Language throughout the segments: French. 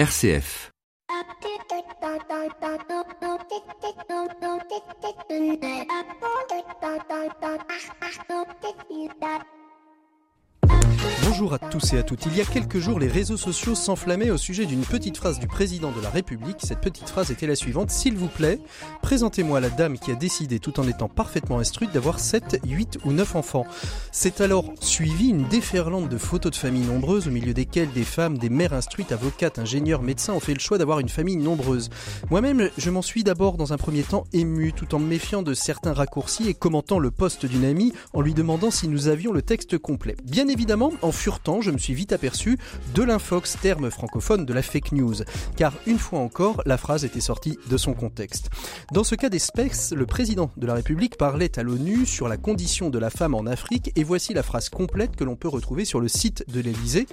RCF. Bonjour à tous et à toutes. Il y a quelques jours, les réseaux sociaux s'enflammaient au sujet d'une petite phrase du président de la République. Cette petite phrase était la suivante. S'il vous plaît, présentez-moi la dame qui a décidé, tout en étant parfaitement instruite, d'avoir 7, 8 ou 9 enfants. C'est alors suivi une déferlante de photos de familles nombreuses, au milieu desquelles des femmes, des mères instruites, avocates, ingénieurs, médecins ont fait le choix d'avoir une famille nombreuse. Moi-même, je m'en suis d'abord dans un premier temps ému, tout en me méfiant de certains raccourcis et commentant le poste d'une amie en lui demandant si nous avions le texte complet. Bien évidemment, en furetant, je me suis vite aperçu de l'infox, terme francophone de la fake news, car une fois encore, la phrase était sortie de son contexte. Dans ce cas d'espèce, le président de la République parlait à l'ONU sur la condition de la femme en Afrique, et voici la phrase complète que l'on peut retrouver sur le site de l'Élysée.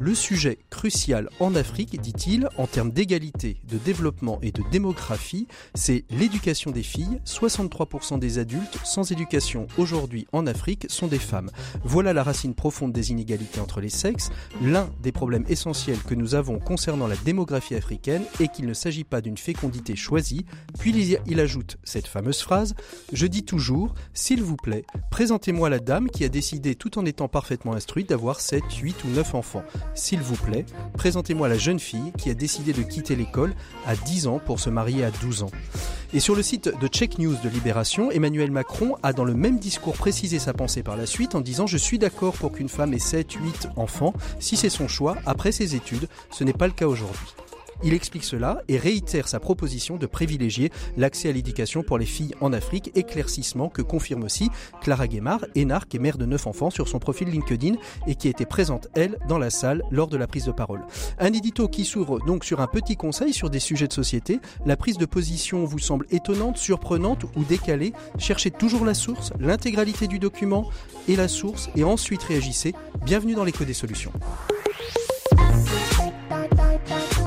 Le sujet crucial en Afrique, dit-il, en termes d'égalité, de développement et de démographie, c'est l'éducation des filles. 63% des adultes sans éducation aujourd'hui en Afrique sont des femmes. Voilà la racine profonde des inégalités entre les sexes, l'un des problèmes essentiels que nous avons concernant la démographie africaine est qu'il ne s'agit pas d'une fécondité choisie, puis il ajoute cette fameuse phrase Je dis toujours, s'il vous plaît, présentez-moi la dame qui a décidé, tout en étant parfaitement instruite, d'avoir 7, 8 ou 9 enfants. S'il vous plaît, présentez-moi la jeune fille qui a décidé de quitter l'école à 10 ans pour se marier à 12 ans. Et sur le site de Check News de Libération, Emmanuel Macron a dans le même discours précisé sa pensée par la suite en disant Je suis d'accord pour qu'une femme ait 7, 8 enfants, si c'est son choix, après ses études. Ce n'est pas le cas aujourd'hui. Il explique cela et réitère sa proposition de privilégier l'accès à l'éducation pour les filles en Afrique, éclaircissement que confirme aussi Clara Guémard, énarque et mère de neuf enfants sur son profil LinkedIn et qui était présente, elle, dans la salle lors de la prise de parole. Un édito qui s'ouvre donc sur un petit conseil sur des sujets de société. La prise de position vous semble étonnante, surprenante ou décalée Cherchez toujours la source, l'intégralité du document et la source et ensuite réagissez. Bienvenue dans l'écho des solutions.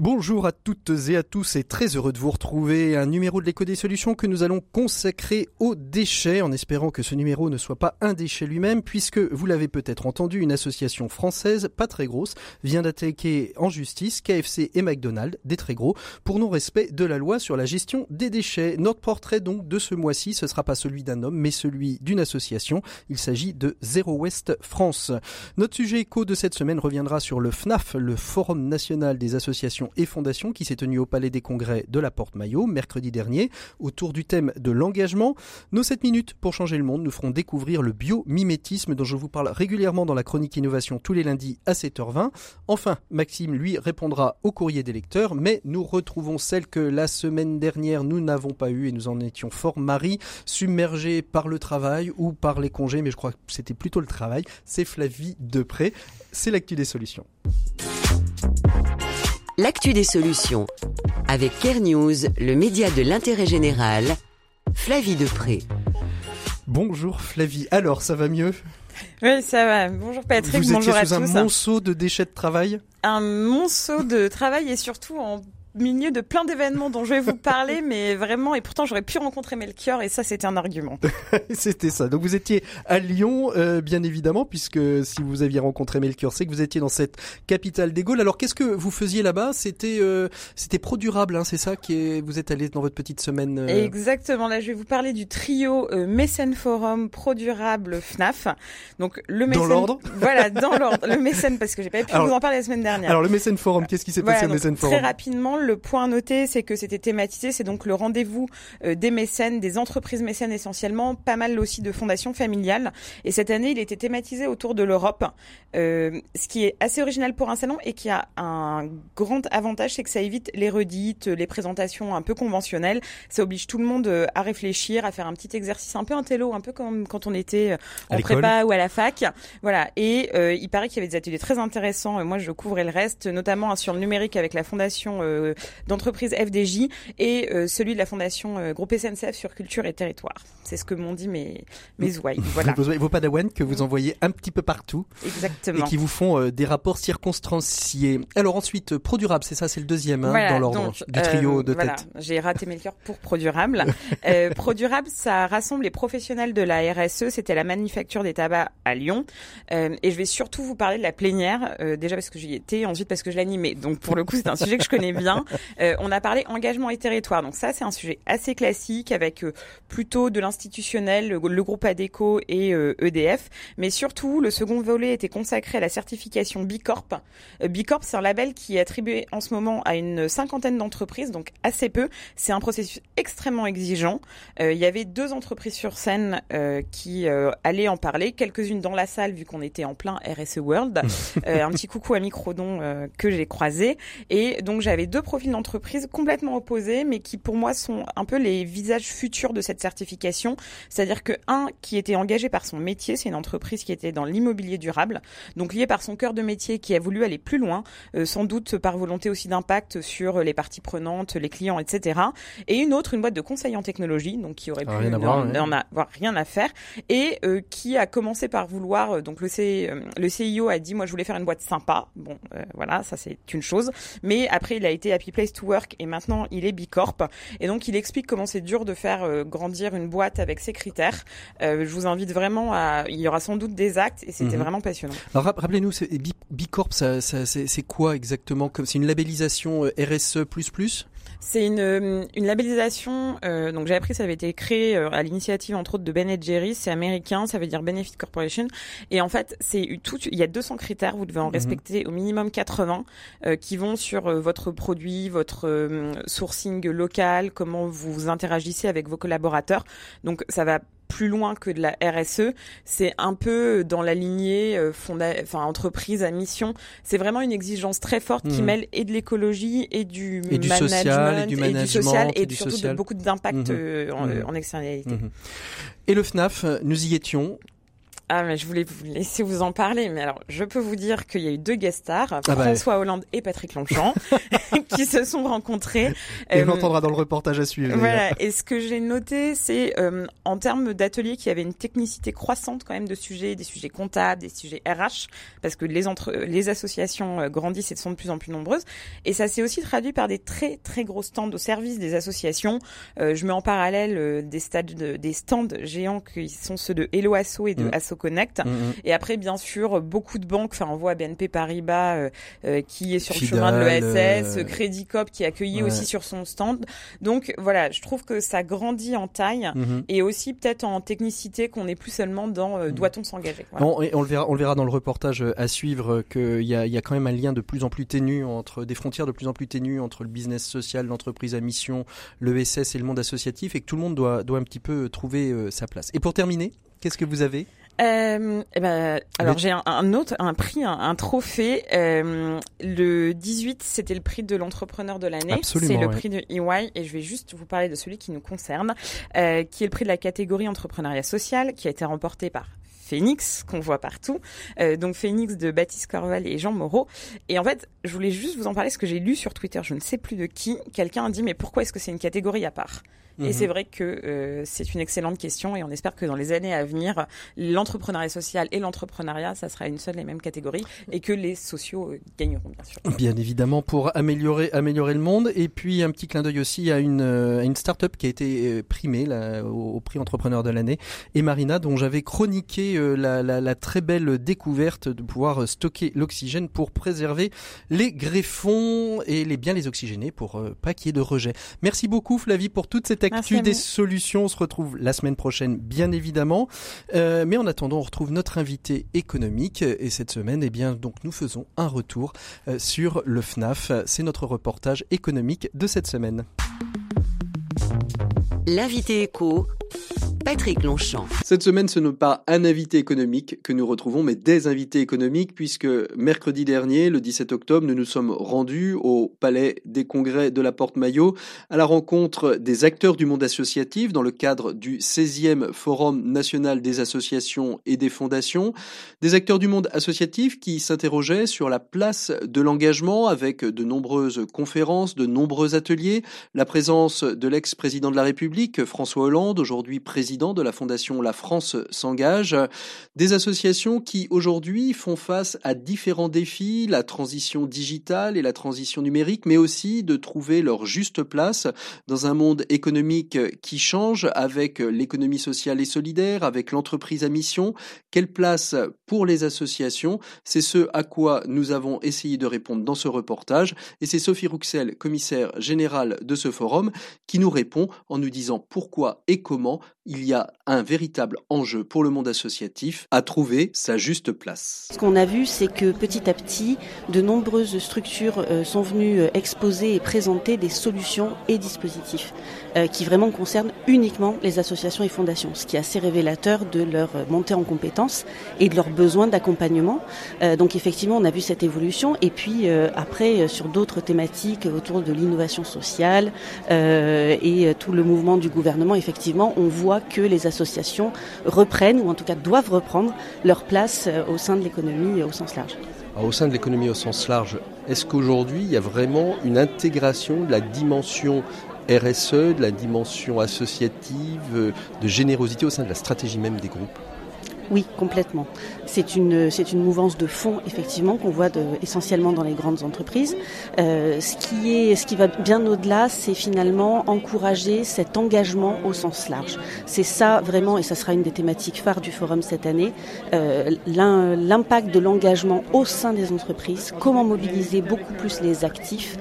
Bonjour à toutes et à tous et très heureux de vous retrouver. Un numéro de l'écho des solutions que nous allons consacrer aux déchets en espérant que ce numéro ne soit pas un déchet lui-même puisque vous l'avez peut-être entendu, une association française, pas très grosse, vient d'attaquer en justice KFC et McDonald's, des très gros, pour non-respect de la loi sur la gestion des déchets. Notre portrait donc de ce mois-ci, ce sera pas celui d'un homme mais celui d'une association. Il s'agit de Zero West France. Notre sujet écho de cette semaine reviendra sur le FNAF, le Forum national des associations et Fondation qui s'est tenue au Palais des Congrès de la Porte-Maillot mercredi dernier autour du thème de l'engagement. Nos 7 minutes pour changer le monde nous feront découvrir le biomimétisme dont je vous parle régulièrement dans la chronique innovation tous les lundis à 7h20. Enfin, Maxime lui répondra au courrier des lecteurs, mais nous retrouvons celle que la semaine dernière nous n'avons pas eue et nous en étions fort Marie, submergée par le travail ou par les congés, mais je crois que c'était plutôt le travail. C'est Flavie Depré. C'est l'actu des solutions l'actu des solutions. Avec Care News, le média de l'intérêt général, Flavie Depré. Bonjour Flavie, alors ça va mieux? Oui, ça va. Bonjour Patrick, Vous bonjour étiez à sous tous. un monceau de déchets de travail? Un monceau de travail et surtout en milieu de plein d'événements dont je vais vous parler, mais vraiment, et pourtant j'aurais pu rencontrer Melchior, et ça c'était un argument. C'était ça. Donc vous étiez à Lyon, euh, bien évidemment, puisque si vous aviez rencontré Melchior, c'est que vous étiez dans cette capitale des Gaules. Alors qu'est-ce que vous faisiez là-bas? C'était euh, c'était Pro Durable, hein, c'est ça qui est, vous êtes allé dans votre petite semaine. euh, Exactement, là je vais vous parler du trio euh, Mécène Forum Pro Durable FNAF. Donc le Dans mécène, l'ordre? Voilà, dans l'ordre. Le mécène, parce que j'ai pas pu Alors- vous en parler la semaine dernière. Alors le Mécène Forum, qu'est-ce qui s'est Voilà, passé au Mécène Très Forum rapidement, le point à noter, c'est que c'était thématisé, c'est donc le rendez-vous euh, des mécènes, des entreprises mécènes essentiellement, pas mal aussi de fondations familiales. Et cette année, il était thématisé autour de l'Europe, euh, ce qui est assez original pour un salon et qui a un grand avantage, c'est que ça évite les redites, les présentations un peu conventionnelles. Ça oblige tout le monde euh, à réfléchir, à faire un petit exercice un peu intello, un peu comme quand on était en prépa ou à la fac. Voilà. Et euh, il paraît qu'il y avait des ateliers très intéressants. Moi, je couvrais le reste, notamment sur le numérique avec la fondation euh, d'entreprise FDJ et celui de la fondation Groupe SNCF sur culture et territoire. C'est ce que m'ont dit mes mes ouailles. Voilà. vos padawans que vous envoyez un petit peu partout. Exactement. Et qui vous font des rapports circonstanciés. Alors ensuite, Produrable, c'est ça, c'est le deuxième hein, dans l'ordre du trio de voilà. tête. J'ai raté mes cœurs pour Produrable. Produrable, ça rassemble les professionnels de la RSE. C'était la manufacture des tabacs à Lyon. Euh, et je vais surtout vous parler de la plénière, euh, déjà parce que j'y étais, ensuite parce que je l'animais. Donc pour le coup, c'est un sujet que je connais bien. Euh, on a parlé engagement et territoire. Donc ça, c'est un sujet assez classique avec plutôt de l'institutionnel, le, groupe ADECO et EDF. Mais surtout, le second volet était consacré à la certification Bicorp. Bicorp, c'est un label qui est attribué en ce moment à une cinquantaine d'entreprises, donc assez peu. C'est un processus extrêmement exigeant. Il y avait deux entreprises sur scène qui allaient en parler, quelques-unes dans la salle vu qu'on était en plein RSE World. Euh, un petit coucou à Microdon euh, que j'ai croisé. Et donc j'avais deux profils d'entreprise complètement opposés, mais qui pour moi sont un peu les visages futurs de cette certification. C'est-à-dire que un qui était engagé par son métier, c'est une entreprise qui était dans l'immobilier durable, donc lié par son cœur de métier, qui a voulu aller plus loin, euh, sans doute par volonté aussi d'impact sur les parties prenantes, les clients, etc. Et une autre, une boîte de conseil en technologie, donc qui aurait pu rien avoir, rien à faire, et qui a commencé par vouloir, donc le, C, le CIO a dit moi je voulais faire une boîte sympa. Bon, euh, voilà, ça c'est une chose. Mais après il a été Happy Place to Work et maintenant il est Bicorp. Et donc il explique comment c'est dur de faire euh, grandir une boîte avec ses critères. Euh, je vous invite vraiment à, il y aura sans doute des actes et c'était mhm. vraiment passionnant. Alors rappelez-nous, Bicorp, ça, ça c'est quoi exactement? C'est une labellisation RSE++ c'est une, euh, une labellisation. Euh, donc j'ai appris que ça avait été créé euh, à l'initiative entre autres de Ben Jerry. C'est américain, ça veut dire Benefit Corporation. Et en fait, c'est tout. Il y a 200 critères. Vous devez en mhm. respecter au minimum 80 qui vont sur votre produit, votre sourcing local, comment vous interagissez avec vos collaborateurs. Donc ça va plus loin que de la RSE. C'est un peu dans la lignée euh, enfin entreprise à mission. C'est vraiment une exigence très forte qui hmm. mêle et de l'écologie et du management social, et du, management, et du social et, surtout de beaucoup d'impact euh, en, hmm. en, externalité. Et le FNAF, nous y étions. Ah, mais je voulais vous laisser vous en parler. Mais alors, je peux vous dire qu'il y a eu deux guest stars, ah bah François Hollande et Patrick Longchamp, qui se sont rencontrés. Et on l'entendra euh, dans le reportage à suivre. Voilà. Et ce que j'ai noté, c'est euh, en termes d'ateliers qu'il y avait une technicité croissante quand même de sujets, des sujets comptables, des sujets RH, parce que les entre les associations euh, grandissent et sont de plus en plus nombreuses. Et ça s'est aussi traduit par des très très gros stands au service des associations. je mets en parallèle des stades, des stands géants qui sont ceux de Hello Asso et de mmh. Asso Connect. Mm, mm. Et après, bien sûr, beaucoup de banques. Enfin, on voit BNP Paribas euh, euh, qui est sur le chemin de l'ESS, euh, Crédit Cop qui est accueilli aussi sur son stand. Donc voilà, je trouve que ça grandit en taille mm-hmm. et aussi peut-être en technicité qu'on n'est plus seulement dans mm. doit-on s'engager. on le verra, on le verra dans le reportage à suivre qu'il y a, y a quand même un lien de plus en plus ténu entre des frontières de plus en plus ténues entre le business social, l'entreprise à mission, l'ESS et le monde associatif et que tout le monde doit, doit un petit peu trouver sa place. Et pour terminer, qu'est-ce que vous avez? Euh, eh ben, alors j'ai un, autre, un prix, un, trophée. Euh, le 18, c'était le prix de l'entrepreneur de l'année. C'est le prix de EY et je vais juste vous parler de celui qui nous concerne, euh, qui est le prix de la catégorie entrepreneuriat social, qui a été remporté par Phoenix qu'on voit partout. Euh, donc Phoenix de Baptiste Corval et Jean Moreau. Et en fait, je voulais juste vous en parler ce que j'ai lu sur Twitter, je ne sais plus de qui. Quelqu'un a dit mais pourquoi est-ce que c'est une catégorie à part? Et mhm. c'est vrai que euh, c'est une excellente question et on espère que dans les années à venir, l'entrepreneuriat social et l'entrepreneuriat, ça sera une seule et même catégorie et que les sociaux euh, gagneront bien sûr. Bien évidemment pour améliorer améliorer le monde et puis un petit clin d'œil aussi à une euh, à une start-up qui a été primée là, au, prix entrepreneur de l'année et Marina dont j'avais chroniqué la, la, la, très belle découverte de pouvoir stocker l'oxygène pour préserver les greffons et les bien les oxygéner pour pas qu'il y ait de rejet. Merci beaucoup Flavie pour toute cette actu des solutions. On se retrouve la semaine prochaine, bien évidemment. Euh, mais en attendant, on retrouve notre invité économique. Et cette semaine, eh bien, donc, nous faisons un retour euh, sur le FNAF. C'est notre reportage économique de cette semaine. L'invité éco Cette semaine, ce n'est pas un invité économique que nous retrouvons, mais des invités économiques, puisque mercredi dernier, le 17 octobre, nous nous sommes rendus au Palais des Congrès de la Porte-Maillot à la rencontre des acteurs du monde associatif dans le cadre du 16e Forum national des associations et des fondations. Des acteurs du monde associatif qui s'interrogeaient sur la place de l'engagement avec de nombreuses conférences, de nombreux ateliers, la présence de l'ex-président de la République, François Hollande, aujourd'hui président de la fondation La France s'engage, des associations qui aujourd'hui font face à différents défis, la transition digitale et la transition numérique, mais aussi de trouver leur juste place dans un monde économique qui change avec l'économie sociale et solidaire, avec l'entreprise à mission. Quelle place pour les associations? C'est ce à quoi nous avons essayé de répondre dans ce reportage. Et c'est Sophie Rouxel, commissaire générale de ce forum, qui nous répond en nous disant pourquoi et comment il y a un véritable enjeu pour le monde associatif à trouver sa juste place. Ce qu'on a vu, c'est que petit à petit, de nombreuses structures euh, sont venues euh, exposer et présenter des solutions et dispositifs euh, qui vraiment concernent uniquement les associations et fondations, ce qui est assez révélateur de leur montée en compétences et de leurs besoins d'accompagnement. Donc effectivement, on a vu cette évolution et puis après sur d'autres thématiques autour de l'innovation sociale et tout le mouvement du gouvernement, effectivement, on voit que les associations reprennent, ou en tout cas doivent reprendre, leur place euh, au sein de l'économie au sens large. au sein de l'économie au sens large, est-ce qu'aujourd'hui il y a vraiment une intégration de la dimension RSE, de la dimension associative, euh, de générosité au sein de la stratégie même des groupes? Oui, complètement. C'est une, c'est une mouvance de fond, effectivement, qu'on voit essentiellement dans les grandes entreprises. Euh, ce, qui est, ce qui va bien au-delà, c'est finalement encourager cet engagement au sens large. C'est ça vraiment, et ça sera une des thématiques phares du forum cette année, euh, l'impact de l'engagement au sein des entreprises, comment mobiliser beaucoup plus les actifs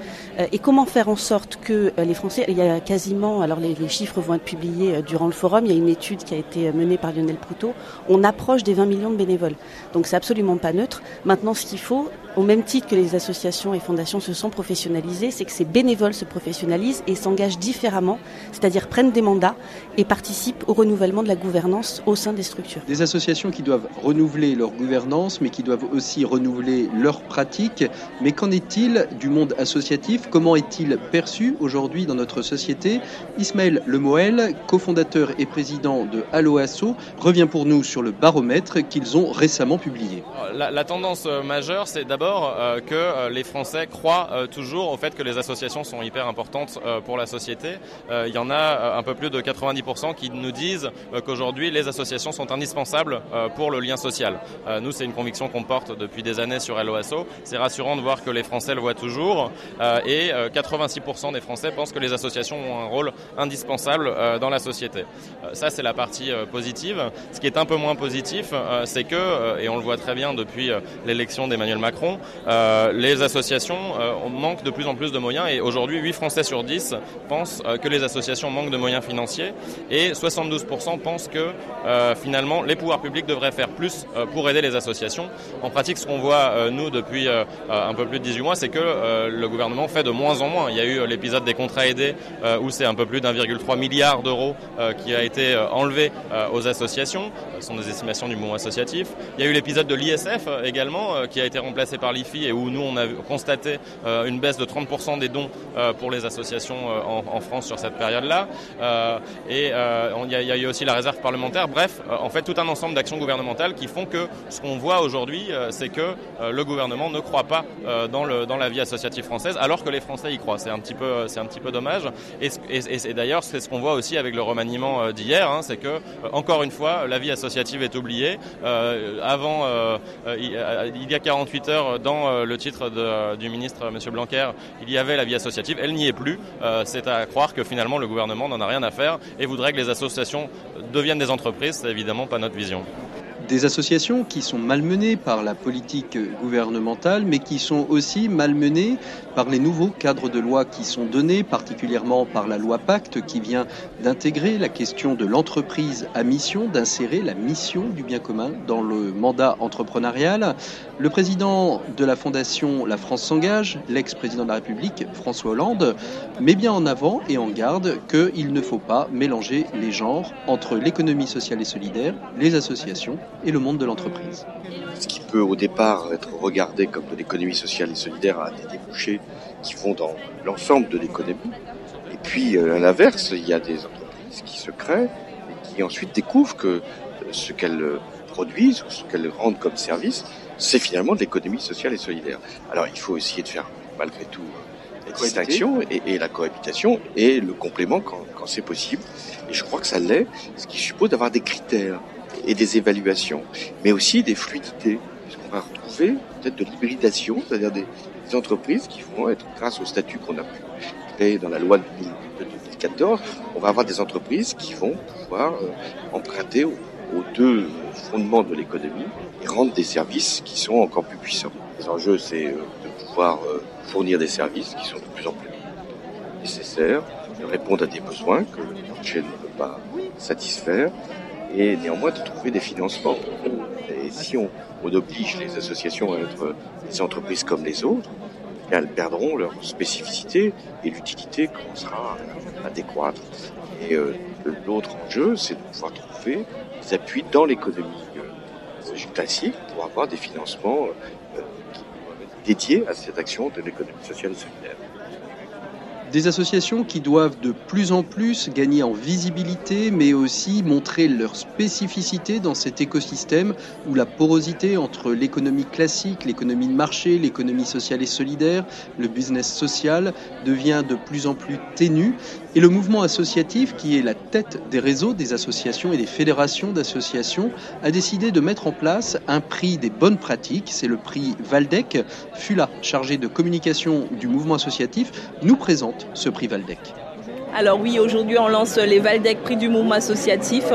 et comment faire en sorte que euh, les Français, il y a quasiment, alors les, chiffres vont être publiés euh, durant le forum, il y a une étude qui a été menée par Lionel Proutot, on approche des 20 millions de bénévoles. Donc c'est absolument pas neutre. Maintenant, ce qu'il faut, au même titre que les associations et fondations se sont professionnalisées, c'est que ces bénévoles se professionnalisent et s'engagent différemment, c'est-à-dire prennent des mandats et participent au renouvellement de la gouvernance au sein des structures. Des associations qui doivent renouveler leur gouvernance, mais qui doivent aussi renouveler leurs pratiques. Mais qu'en est-il du monde associatif? Comment est-il perçu aujourd'hui dans notre société? Ismaël Lemoel, cofondateur et président de Allo Asso, revient pour nous sur le baromètre qu'ils ont récemment publié. La, tendance euh, majeure, c'est d'abord euh, que euh, les Français croient toujours au fait que les associations sont hyper importantes pour la société. Il y en a un peu plus de 90% qui nous disent qu'aujourd'hui les associations sont indispensables pour le lien social. Nous, c'est une conviction qu'on porte depuis des années sur LOSO. C'est rassurant de voir que les Français le voient toujours et 86% des Français pensent que les associations ont un rôle indispensable dans la société. Ça, c'est la partie positive. Ce qui est un peu moins positif, euh, c'est que, euh, et on le voit très bien depuis euh, l'élection d'Emmanuel Macron, les associations manquent de plus en plus de moyens et aujourd'hui 8 Français sur 10 pensent que les associations manquent de moyens financiers et 72% pensent que finalement les pouvoirs publics devraient faire plus pour aider les associations. En pratique, ce qu'on voit nous depuis un peu plus de 18 mois, c'est que le gouvernement fait de moins en moins. Il y a eu l'épisode des contrats aidés où c'est un peu plus d'1,3 milliard d'euros qui a été enlevé aux associations. Ce sont des estimations du mouvement associatif. Il y a eu l'épisode de l'ISF euh, également, euh, qui a été remplacé par l'IFI et où nous, on a constaté euh, une baisse de 30% des dons pour les associations en, France sur cette période-là. et il y, a, eu aussi la réserve parlementaire. Bref, en fait, tout un ensemble d'actions gouvernementales qui font que ce qu'on voit aujourd'hui, c'est que le gouvernement ne croit pas dans, la vie associative française, alors que les Français y croient. C'est un petit peu, dommage. Et, d'ailleurs, c'est ce qu'on voit aussi avec le remaniement d'hier, hein, c'est que, encore une fois, la vie associative est oublié. Euh, avant, euh, euh, il y a 48 heures, dans le titre du ministre M. Blanquer, il y avait la vie associative. Elle n'y est plus. C'est à croire que finalement le gouvernement n'en a rien à faire et voudrait que les associations deviennent des entreprises. C'est évidemment pas notre vision. Des associations qui sont malmenées par la politique gouvernementale, mais qui sont aussi malmenées par les nouveaux cadres de loi qui sont donnés, particulièrement par la loi Pacte qui vient d'intégrer la question de l'entreprise à mission, d'insérer la mission du bien commun dans le mandat entrepreneurial. Le président de la fondation La France s'engage, l'ex-président de la République François Hollande, met bien en avant et en garde qu'il ne faut pas mélanger les genres entre l'économie sociale et solidaire, les associations et le monde de l'entreprise. Ce qui peut au départ être regardé comme de l'économie sociale et solidaire a des débouchés qui vont dans l'ensemble de l'économie. Et puis euh, à l'inverse, il y a des entreprises qui se créent et qui ensuite découvrent que ce qu'elles produisent ou ce qu'elles rendent comme service, c'est finalement de l'économie sociale et solidaire. Alors il faut essayer de faire malgré tout la distinction et, la cohabitation et le complément quand, quand c'est possible. Et je crois que ça l'est, ce qui suppose d'avoir des critères et des évaluations, mais aussi des fluidités. Puisqu'on va retrouver peut-être de l'hybridation, c'est-à-dire des, entreprises qui vont être, grâce au statut qu'on a pu créer dans la loi de 2014, on va avoir des entreprises qui vont pouvoir euh, emprunter aux, deux fondements de l'économie et rendre des services qui sont encore plus puissants. Les enjeux, c'est euh, de pouvoir euh, fournir des services qui sont de plus en plus nécessaires, de répondre à des besoins que le marché ne peut pas satisfaire, et néanmoins de trouver des financements. Et si on, oblige les associations à être des entreprises comme les autres, elles perdront leur spécificité et l'utilité commencera à décroître. Et euh, l'autre enjeu, c'est de pouvoir trouver des appuis dans l'économie euh, classique pour avoir des financements euh, dédiés à cette action de l'économie sociale et solidaire. Des associations qui doivent de plus en plus gagner en visibilité, mais aussi montrer leur spécificité dans cet écosystème où la porosité entre l'économie classique, l'économie de marché, l'économie sociale et solidaire, le business social devient de plus en plus ténue. Et le mouvement associatif, qui est la tête des réseaux des associations et des fédérations d'associations, a décidé de mettre en place un prix des bonnes pratiques. C'est le prix Valdec. Fula, chargé de communication du mouvement associatif, nous présente ce prix Valdec. Alors oui, aujourd'hui on lance les Valdec Prix du mouvement associatif.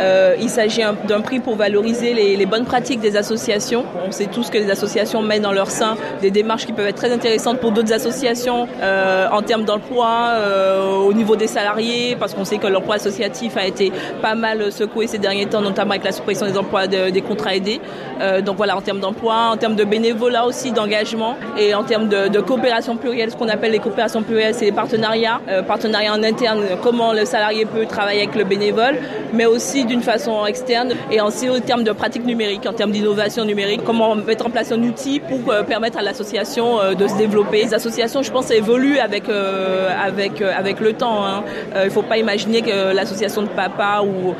Euh, il s'agit d'un prix pour valoriser les, bonnes pratiques des associations. On sait tous que les associations mènent dans leur sein des démarches qui peuvent être très intéressantes pour d'autres associations euh, en termes d'emploi, euh, au niveau des salariés, parce qu'on sait que l'emploi associatif a été pas mal secoué ces derniers temps, notamment avec la suppression des emplois des contrats aidés. donc voilà, en termes d'emploi, en termes de bénévolat aussi, d'engagement, et en termes de, de coopération plurielle, ce qu'on appelle les coopérations plurielles, c'est les partenariats, partenariats en interne, comment le salarié peut travailler avec le bénévole, mais aussi d'une façon externe et aussi au terme de pratiques numériques, en termes d'innovation numérique, comment mettre en place un outil pour euh, permettre à l'association euh, de se développer. Les associations, je pense, évoluent avec euh, avec avec le temps. Hein. Il ne faut pas imaginer que l'association de papa ou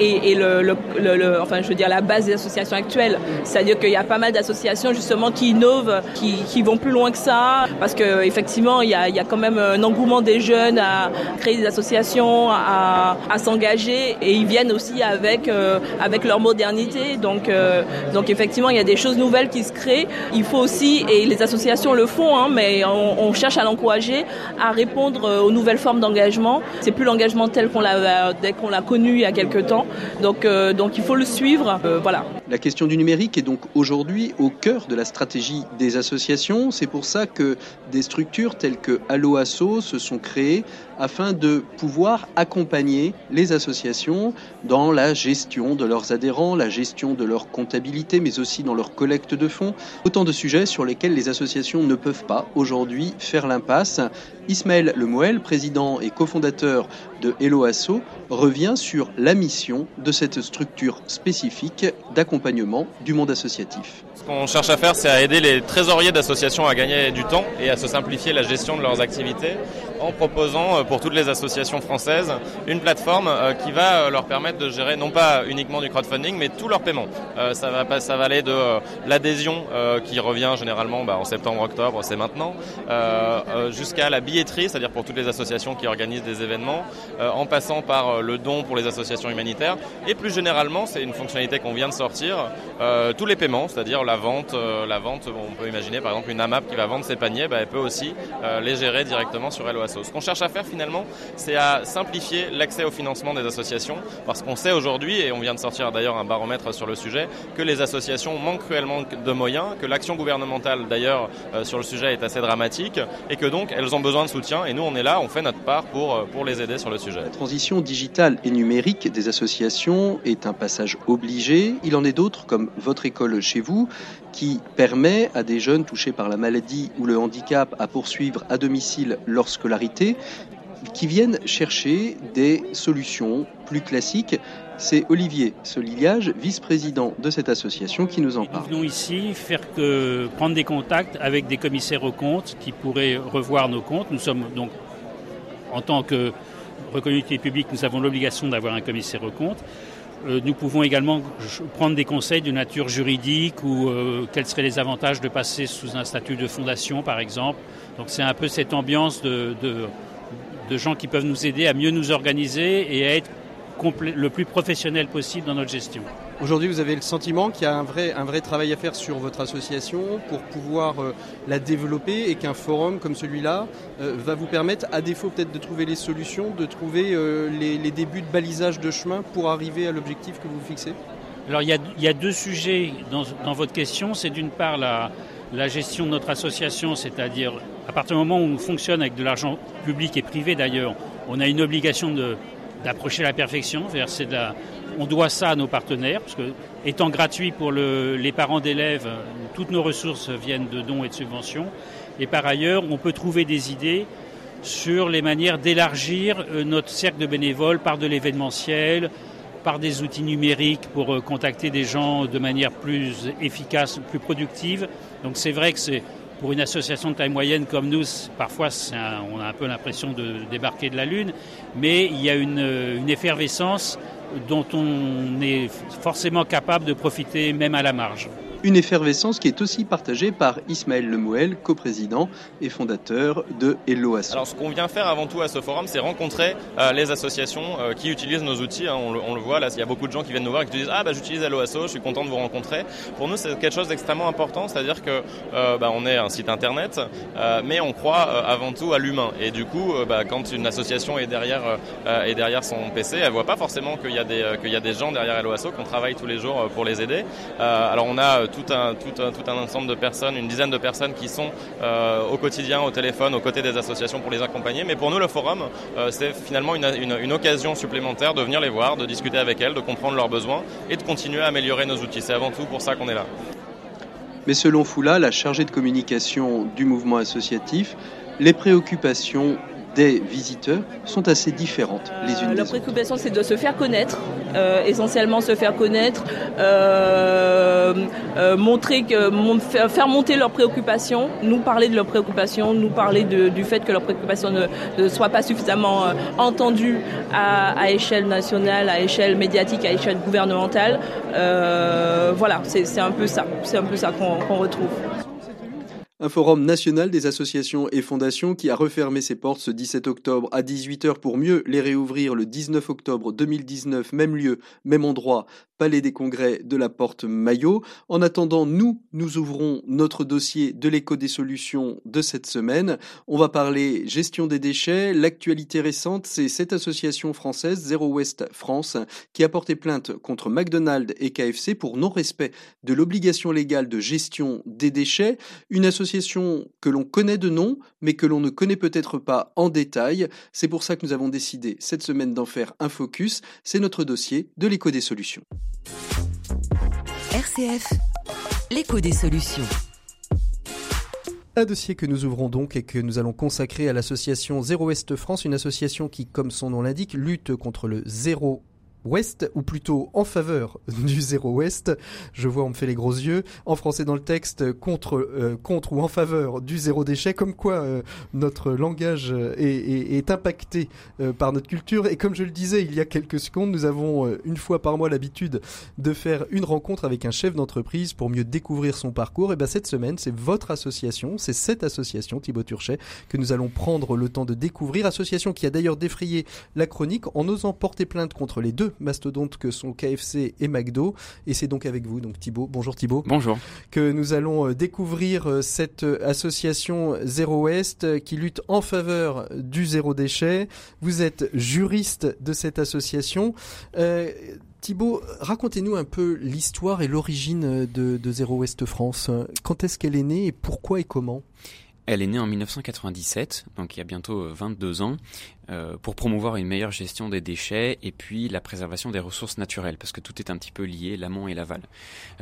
est, le, enfin je veux dire la base des associations actuelles. C'est-à-dire qu'il y a pas mal d'associations justement qui innovent, qui, qui vont plus loin que ça, parce que effectivement il y a, il y a quand même un engouement des jeunes à créer des associations, à, s'engager et ils viennent aussi avec euh, avec leur modernité. Donc euh, donc effectivement il y a des choses nouvelles qui se créent. Il faut aussi et les associations le font, hein, mais on, cherche à l'encourager à répondre euh, aux nouvelles formes d'engagement. C'est plus l'engagement tel qu'on l'a qu'on l'a connu il y a quelques temps. Donc donc il faut le suivre. voilà. La question du numérique est donc aujourd'hui au cœur de la stratégie des associations. C'est pour ça que des structures telles que Allo Asso se sont créées aí afin de pouvoir accompagner les associations dans la gestion de leurs adhérents, la gestion de leur comptabilité, mais aussi dans leur collecte de fonds. Autant de sujets sur lesquels les associations ne peuvent pas aujourd'hui faire l'impasse. Ismaël Lemoel, président et cofondateur de Hello Asso, revient sur la mission de cette structure spécifique d'accompagnement du monde associatif. Ce qu'on cherche à faire, c'est à aider les trésoriers d'associations à gagner du temps et à se simplifier la gestion de leurs activités en proposant euh, pour toutes les associations françaises une plateforme euh, qui va euh, leur permettre de gérer non pas uniquement du crowdfunding mais tout leur paiement. Ça va, ça va aller de l'adhésion qui revient généralement bah, en septembre-octobre, c'est maintenant, jusqu'à la billetterie, c'est-à-dire pour toutes les associations qui organisent des événements, en passant par le don pour les associations humanitaires et plus généralement, c'est une fonctionnalité qu'on vient de sortir, tous les paiements, c'est-à-dire la vente, la vente, on peut imaginer par exemple une AMAP qui va vendre ses paniers, bah, elle peut aussi les gérer directement sur Hello Helloasso. Ce qu'on cherche à faire finalement, c'est à simplifier l'accès au financement des associations, parce qu'on sait aujourd'hui, et on vient de sortir d'ailleurs un baromètre sur le sujet, que les associations manquent cruellement de moyens, que l'action gouvernementale d'ailleurs euh, sur le sujet est assez dramatique, et que donc elles ont besoin de soutien, et nous on est là, on fait notre part pour, euh, pour les aider sur le sujet. La transition digitale et numérique des associations est un passage obligé. Il en est d'autres, comme votre école chez vous, qui permet à des jeunes touchés par la maladie ou le handicap à poursuivre à domicile leur scolarité, qui viennent chercher des solutions plus classiques. C'est Olivier Soliliage, vice-président de cette association, qui nous en parle. Nous venons ici faire que prendre des contacts avec des commissaires aux comptes qui pourraient revoir nos comptes. Nous sommes donc, en tant que reconnue publique, nous avons l'obligation d'avoir un commissaire aux comptes. Euh, nous pouvons également prendre des conseils de nature juridique ou euh, quels seraient les avantages de passer sous un statut de fondation, par exemple. Donc c'est un peu cette ambiance de, de, gens qui peuvent nous aider à mieux nous organiser et à être le plus professionnel possible dans notre gestion. Aujourd'hui, vous avez le sentiment qu'il y a un vrai, un vrai travail à faire sur votre association pour pouvoir euh, la développer et qu'un forum comme celui-là euh, va vous permettre, à défaut peut-être de trouver les solutions, de trouver euh, les, débuts de balisage de chemin pour arriver à l'objectif que vous fixez? Alors, il y, a, deux sujets dans, votre question. C'est d'une part la, la gestion de notre association, c'est-à-dire à partir du moment où on fonctionne avec de l'argent public et privé d'ailleurs, on a une obligation d'approcher la perfection. C'est on doit ça à nos partenaires, parce que étant gratuit pour les parents d'élèves, toutes nos ressources viennent de dons et de subventions. Et par ailleurs, on peut trouver des idées sur les manières d'élargir euh, notre cercle de bénévoles par de l'événementiel, par des outils numériques pour euh, contacter des gens de manière plus efficace, plus productive. Donc c'est vrai que pour une association de taille moyenne comme nous, parfois on a un peu l'impression de débarquer de la Lune, mais il y a une effervescence dont on est forcément capable de profiter même à la marge. Une effervescence qui est aussi partagée par Ismaël Lemouel, coprésident et fondateur de Hello Alors ce qu'on vient faire avant tout à ce forum, c'est rencontrer euh, les associations euh, qui utilisent nos outils. Hein. on, le, voit là, il y a beaucoup de gens qui viennent nous voir et qui disent ah bah j'utilise Hello je suis content de vous rencontrer. Pour nous c'est quelque chose d'extrêmement important, c'est-à-dire que euh, bah, on est un site internet, mais on croit avant tout à l'humain. Et du coup, bah, quand une association est derrière est derrière son PC, elle voit pas forcément qu'il y a des y a des gens derrière Hello qu'on travaille tous les jours pour les aider. alors on a tout un, ensemble de personnes, une dizaine de personnes qui sont euh, au quotidien, au téléphone, aux côtés des associations pour les accompagner. Mais pour nous, le forum, euh, c'est finalement une, une, une, occasion supplémentaire de venir les voir, de discuter avec elles, de comprendre leurs besoins et de continuer à améliorer nos outils. C'est avant tout pour ça qu'on est là. Mais selon Foula, la chargée de communication du mouvement associatif, les préoccupations des visiteurs sont assez différentes les unes euh, La préoccupation, c'est de se faire connaître, euh, essentiellement se faire connaître, euh, montrer que, faire monter leurs préoccupations, nous parler de leurs préoccupations, nous parler du fait que leurs préoccupations ne, ne soient pas suffisamment entendues à, à, échelle nationale, à échelle médiatique, à échelle gouvernementale. voilà, c'est un peu ça, c'est un peu ça qu'on retrouve un forum national des associations et fondations qui a refermé ses portes ce 17 octobre à 18h pour mieux les réouvrir le 19 octobre 2019, même lieu, même endroit, Palais des Congrès de la Porte Maillot. En attendant, nous, nous ouvrons notre dossier de l'écho des solutions de cette semaine. On va parler gestion des déchets. L'actualité récente, c'est cette association française, Zero West France, qui a porté plainte contre McDonald's et KFC pour non-respect de l'obligation légale de gestion des déchets. Que l'on connaît de nom, mais que l'on ne connaît peut-être pas en détail. C'est pour ça que nous avons décidé cette semaine d'en faire un focus. C'est notre dossier de l'écho des solutions. RCF, l'écho des solutions. Un dossier que nous ouvrons donc et que nous allons consacrer à l'association Zéro Ouest France, une association qui, comme son nom l'indique, lutte contre le zéro ouest, ou plutôt en faveur du zéro ouest. Je vois, on me fait les gros yeux. En français dans le texte, contre, euh, contre ou en faveur du zéro déchet, comme quoi euh, notre langage est, est, impacté euh, par notre culture. Et comme je le disais il y a quelques secondes, nous avons une fois par mois l'habitude de faire une rencontre avec un chef d'entreprise pour mieux découvrir son parcours. Et ben cette semaine, c'est votre association, c'est cette association, Thibaut Turchet, que nous allons prendre le temps de découvrir. Association qui a d'ailleurs défrayé la chronique en osant porter plainte contre les deux mastodontes que sont KFC et McDo. Et c'est donc avec vous, donc Thibaut. Bonjour Thibaut. Bonjour. Que nous allons découvrir cette association Zero Waste qui lutte en faveur du zéro déchet. Vous êtes juriste de cette association. Euh, Thibaut, racontez-nous un peu l'histoire et l'origine de, de Zéro Ouest France. Quand est-ce qu'elle est née et pourquoi et comment? Elle est née en 1997, donc il y a bientôt 22 ans, euh, pour promouvoir une meilleure gestion des déchets et puis la préservation des ressources naturelles, parce que tout est un petit peu lié, l'amont et l'aval.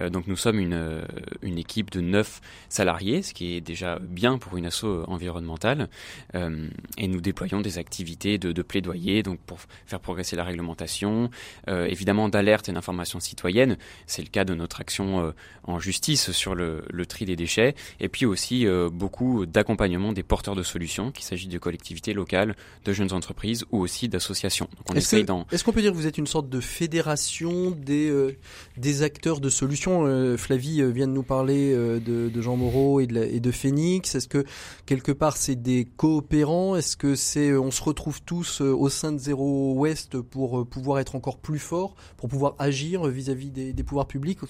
Euh, donc nous sommes une, euh, une équipe de neuf salariés, ce qui est déjà bien pour une asso environnementale, et nous déployons des activités de, de, plaidoyer, donc pour faire progresser la réglementation, évidemment d'alerte et d'information citoyenne, c'est le cas de notre action en justice sur le, le, tri des déchets, et puis aussi beaucoup d'accompagnement des porteurs de solutions, qu'il s'agit de collectivités locales, de jeunes entreprises ou aussi d'associations. Est-ce qu'on peut dire que vous êtes une sorte de fédération des, euh, des acteurs de solutions euh, Flavie euh, vient de nous parler de, Jean Moreau et de, et de Phoenix. Est-ce que quelque part c'est des coopérants? Est-ce que c'est on se retrouve tous au sein de Zéro Ouest pour pouvoir être encore plus fort, pour pouvoir agir vis-à-vis des, des pouvoirs publics?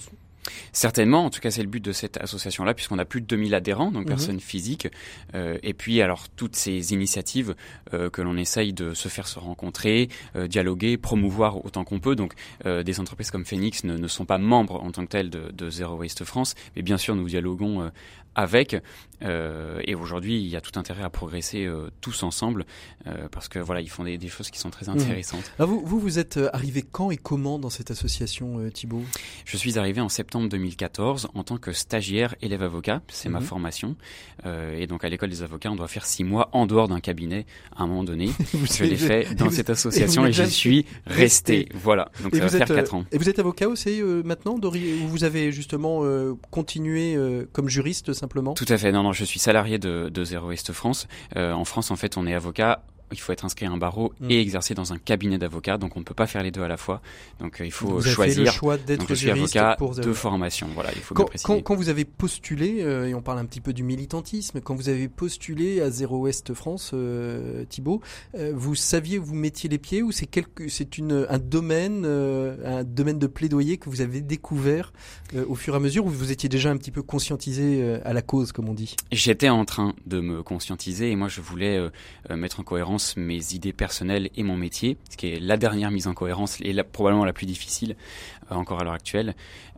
Certainement, en tout cas c'est le but de cette association-là, puisqu'on a plus de 2000 adhérents, donc mhm. personnes physiques. Euh, et puis alors toutes ces initiatives euh, que l'on essaye de se faire se rencontrer, euh, dialoguer, promouvoir autant qu'on peut. Donc des entreprises comme Phoenix ne, ne, sont pas membres en tant que telles de, de Zero Waste France, mais bien sûr nous dialoguons avec. Euh, et aujourd'hui, il y a tout intérêt à progresser euh, tous ensemble euh, parce que voilà, ils font des, des, choses qui sont très mmh. intéressantes. vous, vous, vous êtes arrivé quand et comment dans cette association, Thibault? Je suis arrivé en septembre 2014 en tant que stagiaire élève avocat. C'est ma mmh. formation. et donc à l'école des avocats, on doit faire six mois en dehors d'un cabinet à un moment donné. je l'ai fait dans cette association et, j'y suis resté. Voilà, donc ça va faire quatre ans. Et vous êtes avocat aussi maintenant, Dori Vous avez justement continué comme juriste simplement? Tout à fait. Non, non, je suis salarié de, de Zero Waste France. Euh, en France, en fait, on est avocat il faut être inscrit à un barreau mm. et exercer dans un cabinet d'avocat. Donc on ne peut pas faire les deux à la fois. Donc euh, il faut vous choisir. Fait le choix d'être juriste avocat pour de formation. Voilà, il faut quand, préciser. Quand, vous avez postulé, euh, et on parle un petit peu du militantisme, quand vous avez postulé à Zéro Ouest France, euh, Thibault, euh, vous saviez où vous mettiez les pieds ou c'est quelque, c'est une un domaine, un domaine de plaidoyer que vous avez découvert au fur et à mesure ou vous étiez déjà un petit peu conscientisé à la cause, comme on dit? J'étais en train de me conscientiser et moi je voulais mettre en cohérence mes idées personnelles et mon métier, ce qui est la dernière mise en cohérence et probablement la plus difficile encore à l'heure actuelle,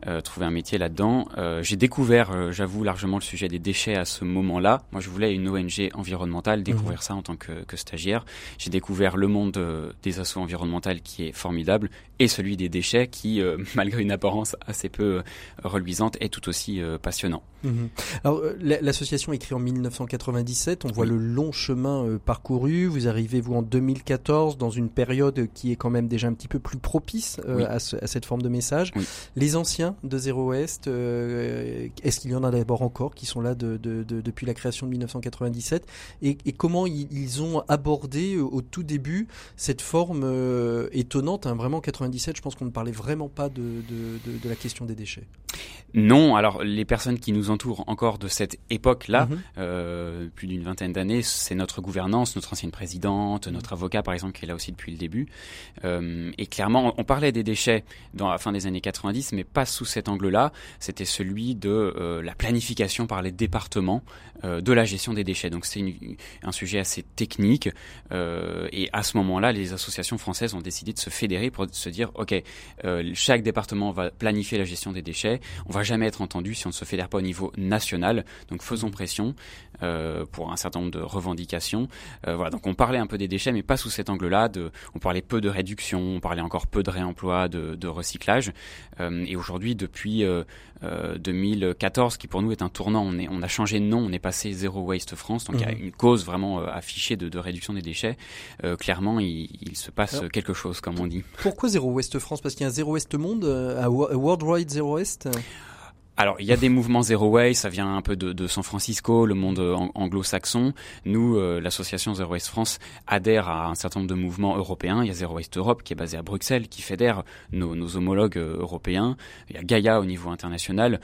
euh, trouver un métier là-dedans. Euh, j'ai découvert, j'avoue, largement le sujet des déchets à ce moment-là. Moi, je voulais une ONG environnementale, découvrir mhm. ça en tant que, que stagiaire. J'ai découvert le monde des assauts environnementales qui est formidable et celui des déchets qui, malgré une apparence assez peu reluisante, est tout aussi passionnant. Mhm. Alors, l'association est créée en 1997. On voit le long chemin parcouru. Vous arrivez, vous, en 2014, dans une période qui est quand même déjà un petit peu plus propice à, à cette forme de message. Les anciens de Zero West, euh, est-ce qu'il y en a d'abord encore qui sont là de, depuis la création de 1997 et, comment ils, ont abordé euh, au tout début cette forme euh, étonnante hein, Vraiment, 97, je pense qu'on ne parlait vraiment pas de, de la question des déchets. Non, alors les personnes qui nous entourent encore de cette époque-là, mhm. euh, plus d'une vingtaine d'années, c'est notre gouvernance, notre ancienne présidente, notre avocat par exemple qui est là aussi depuis le début. Euh, et clairement, on parlait des déchets dans des années 90, mais pas sous cet angle-là. C'était celui de euh, la planification par les départements de la gestion des déchets. Donc c'est un sujet assez technique. et à ce moment-là, les associations françaises ont décidé de se fédérer pour se dire, ok, chaque département va planifier la gestion des déchets. On va jamais être entendu si on ne se fédère pas au niveau national. Donc faisons pression euh, pour un certain nombre de revendications. Euh, voilà, donc on parlait un peu des déchets, mais pas sous cet angle-là. On parlait peu de réduction, on parlait encore peu de réemploi, de recyclage. Euh, et aujourd'hui, depuis 2014, qui pour nous est un tournant, on, est, on a changé de nom, on est passé Zero Waste France. Donc il y a mmh. une cause vraiment affichée de, de, réduction des déchets. clairement, il, il, se passe quelque chose, comme on dit. Pourquoi Zero Waste France? Parce qu'il y a un Zero Waste Monde, un Worldwide Zero Waste? Alors, il y a des mouvements Zero Waste, ça vient un peu de, de San Francisco, le monde euh, anglo-saxon. Nous, euh, l'association Zero Waste France adhère à un certain nombre de mouvements européens. Il y a Zero Waste Europe qui est basé à Bruxelles, qui fédère nos, nos homologues euh, européens. Il y a Gaia au niveau international.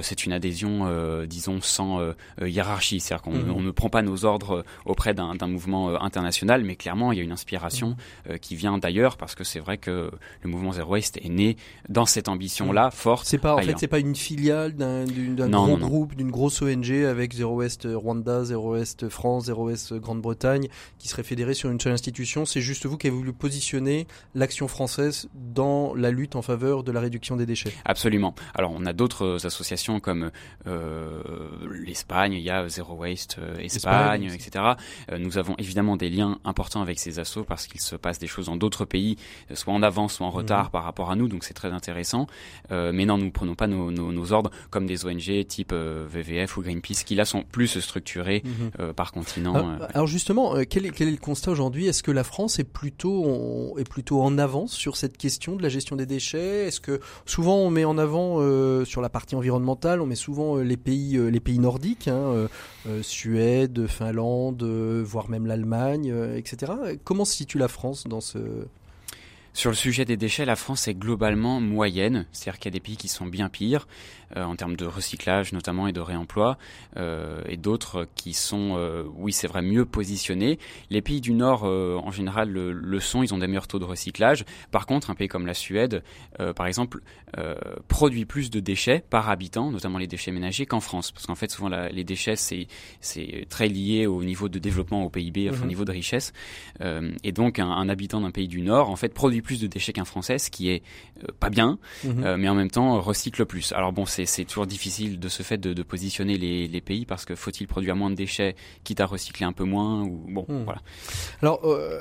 c'est une adhésion, disons, sans hiérarchie. C'est-à-dire qu'on mmh. ne prend pas nos ordres auprès d'un mouvement international, mais clairement, il y a une inspiration mmh. qui vient d'ailleurs, parce que c'est vrai que le mouvement Zero Waste est né dans cette ambition-là, mmh. forte. C'est pas, en fait, c'est pas une filière d'un gros groupe, d'une grosse ONG avec Zero West Rwanda, Zero West France, Zero West Grande-Bretagne, qui serait fédéré sur une seule institution. C'est juste vous qui avez voulu positionner l'action française dans la lutte en faveur de la réduction des déchets. Absolument. Alors on a d'autres associations comme euh, l'Espagne, il y a Zero Waste euh, Espagne, etc. Euh, nous avons évidemment des liens importants avec ces assos parce qu'il se passe des choses dans d'autres pays, soit en avance, soit en retard mhm. par rapport à nous, donc c'est très intéressant. mais non, nous ne prenons pas nos, nos, nos ordres comme des ONG type euh, VVF ou Greenpeace qui là sont plus structurés mhm. euh, par continent. Ah, euh. Alors, justement, quel est, quel, est, le constat aujourd'hui? Est-ce que la France est plutôt, est plutôt en avance sur cette question de la gestion des déchets? Est-ce que souvent on met en avant sur la partie environnementale, on met souvent les pays, les pays nordiques, hein, Suède, Finlande, voire même l'Allemagne, etc. Comment se situe la France dans ce sur le sujet des déchets, la France est globalement moyenne, c'est-à-dire qu'il y a des pays qui sont bien pires euh, en termes de recyclage notamment et de réemploi, euh, et d'autres qui sont, euh, oui c'est vrai, mieux positionnés. Les pays du Nord en général le, sont, ils ont des meilleurs taux de recyclage. Par contre, un pays comme la Suède, par exemple, produit plus de déchets par habitant, notamment les déchets ménagers, qu'en France, parce qu'en fait souvent les déchets c'est c'est très lié au niveau de développement au PIB, au mhm. niveau de richesse, et donc un, un habitant d'un pays du Nord en fait produit plus de déchets qu'un Français, ce qui est euh, pas bien, mhm. euh, mais en même temps recycle plus. Alors bon, c'est toujours difficile de ce fait de, positionner les, pays parce que faut-il produire moins de déchets, quitte à recycler un peu moins ou bon, mhm. voilà. Alors euh,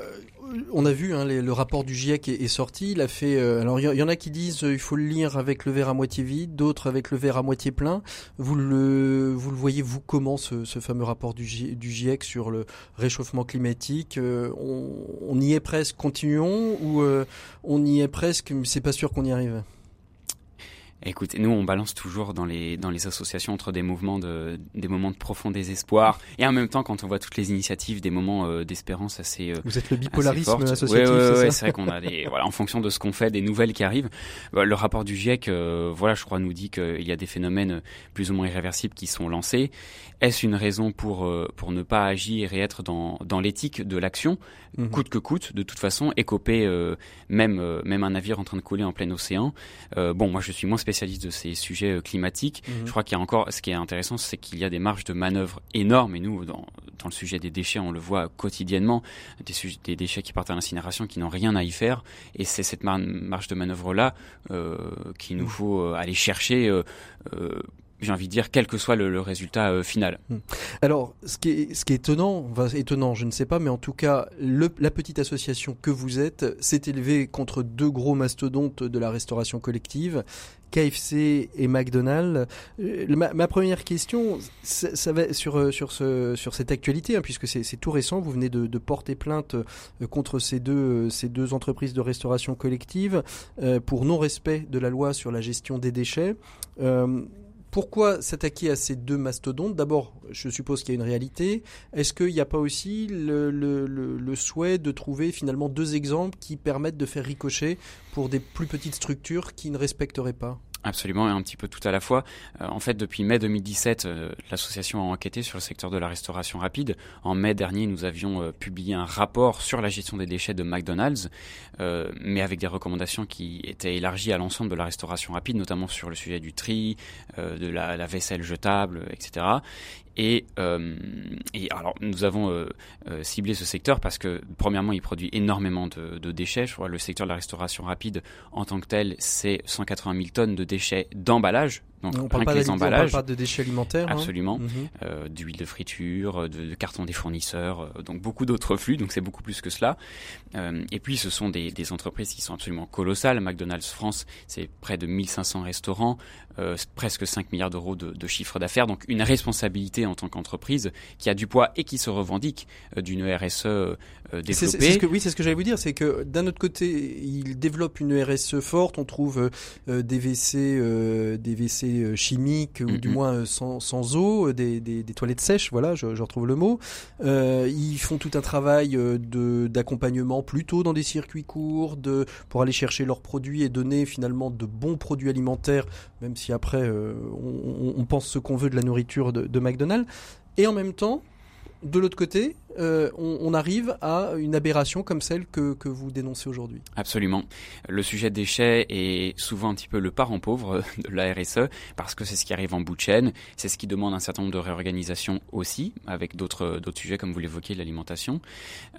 on a vu hein, le rapport du GIEC est, sorti. Il a fait. Euh, alors il y, en a qui disent euh, il faut le lire avec le verre à moitié vide, d'autres avec le verre à moitié plein. Vous le vous le voyez vous comment ce, fameux rapport du, GIEC sur le réchauffement climatique euh, on, y est presque. Continuons ou on y est presque, mais c'est pas sûr qu'on y arrive? Écoutez, nous on balance toujours dans les dans les associations entre des mouvements de des moments de profond désespoir et en même temps quand on voit toutes les initiatives des moments euh, d'espérance assez euh, Vous êtes le bipolarisme associatif, ouais, ouais, ouais, c'est vrai qu'on a des voilà en fonction de ce qu'on fait des nouvelles qui arrivent. Bah, le rapport du GIEC euh, voilà, je crois nous dit qu'il y a des phénomènes plus ou moins irréversibles qui sont lancés. Est-ce une raison pour pour ne pas agir et être dans dans l'éthique de l'action? Mhm. coûte que coûte de toute façon écoper même même un navire en train de couler en plein océan. bon, moi je suis moins spécialiste de ces sujets euh, climatiques. Mhm. Je crois qu'il y a encore, ce qui est intéressant, c'est qu'il y a des marges de manœuvre énormes. Et nous, dans, dans le sujet des déchets, on le voit quotidiennement, des, des déchets qui partent à l'incinération, qui n'ont rien à y faire. Et c'est cette marge de manœuvre-là euh, qu'il nous mhm. faut euh, aller chercher. Euh, j'ai envie de dire, quel que soit le, résultat euh, final. Hmm. Alors, ce qui est, ce qui est étonnant, enfin, étonnant, je ne sais pas, mais en tout cas, le, la petite association que vous êtes s'est élevée contre deux gros mastodontes de la restauration collective, KFC et McDonald's. Euh, ma, première question, ça, va sur euh, sur ce sur cette actualité, hein, puisque c'est tout récent. Vous venez de, porter plainte contre ces deux entreprises de restauration collective pour non respect de la loi sur la gestion des déchets. Euh, pourquoi s'attaquer à ces deux mastodontes? D'abord, je suppose qu'il y a une réalité. Est-ce qu'il n'y a pas aussi le, souhait de trouver finalement deux exemples qui permettent de faire ricocher pour des plus petites structures qui ne respecteraient pas? Absolument, et un petit peu tout à la fois. Euh, en fait, depuis mai 2017, euh, l'association a enquêté sur le secteur de la restauration rapide. En mai dernier, nous avions euh, publié un rapport sur la gestion des déchets de McDonald's, mais avec des recommandations qui étaient élargies à l'ensemble de la restauration rapide, notamment sur le sujet du tri, de la, la, vaisselle jetable, etc. Et, euh, et, alors, nous avons euh, euh, ciblé ce secteur parce que, premièrement, il produit énormément de, de déchets. Je crois le secteur de la restauration rapide, en tant que tel, c'est 180 000 tonnes de déchets d'emballage donc, on parle emballages. On parle pas de déchets alimentaires. Hein. Absolument. Mhm. euh, D'huile de friture, de, de, carton des fournisseurs, euh, donc beaucoup d'autres flux. Donc c'est beaucoup plus que cela. Euh, et puis ce sont des, des, entreprises qui sont absolument colossales. McDonald's France, c'est près de 1500 restaurants, euh, presque 5 milliards d'euros de, de, chiffre d'affaires. Donc une responsabilité en tant qu'entreprise qui a du poids et qui se revendique euh, d'une RSE euh, développée. C'est ce que, oui, c'est ce que j'allais vous dire, c'est que d'un autre côté, il développe une RSE forte. On trouve des WC, des WC chimiques ou du moins sans, sans eau, des, des, des, toilettes sèches, voilà, je, je retrouve le mot. ils font tout un travail de d'accompagnement plutôt dans des circuits courts, de pour aller chercher leurs produits et donner finalement de bons produits alimentaires, même si après on, on, pense ce qu'on veut de la nourriture de, de McDonald's. Et en même temps, de l'autre côté, euh, on, arrive à une aberration comme celle que, que vous dénoncez aujourd'hui. Absolument. Le sujet des déchets est souvent un petit peu le parent pauvre de la RSE parce que c'est ce qui arrive en bout de chaîne, c'est ce qui demande un certain nombre de réorganisations aussi, avec d'autres d'autres sujets comme vous l'évoquez, l'alimentation.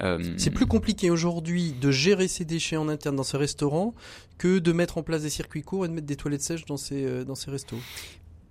Euh, c'est plus compliqué aujourd'hui de gérer ces déchets en interne dans ces restaurants que de mettre en place des circuits courts et de mettre des toilettes sèches dans ces, euh, dans ces restos.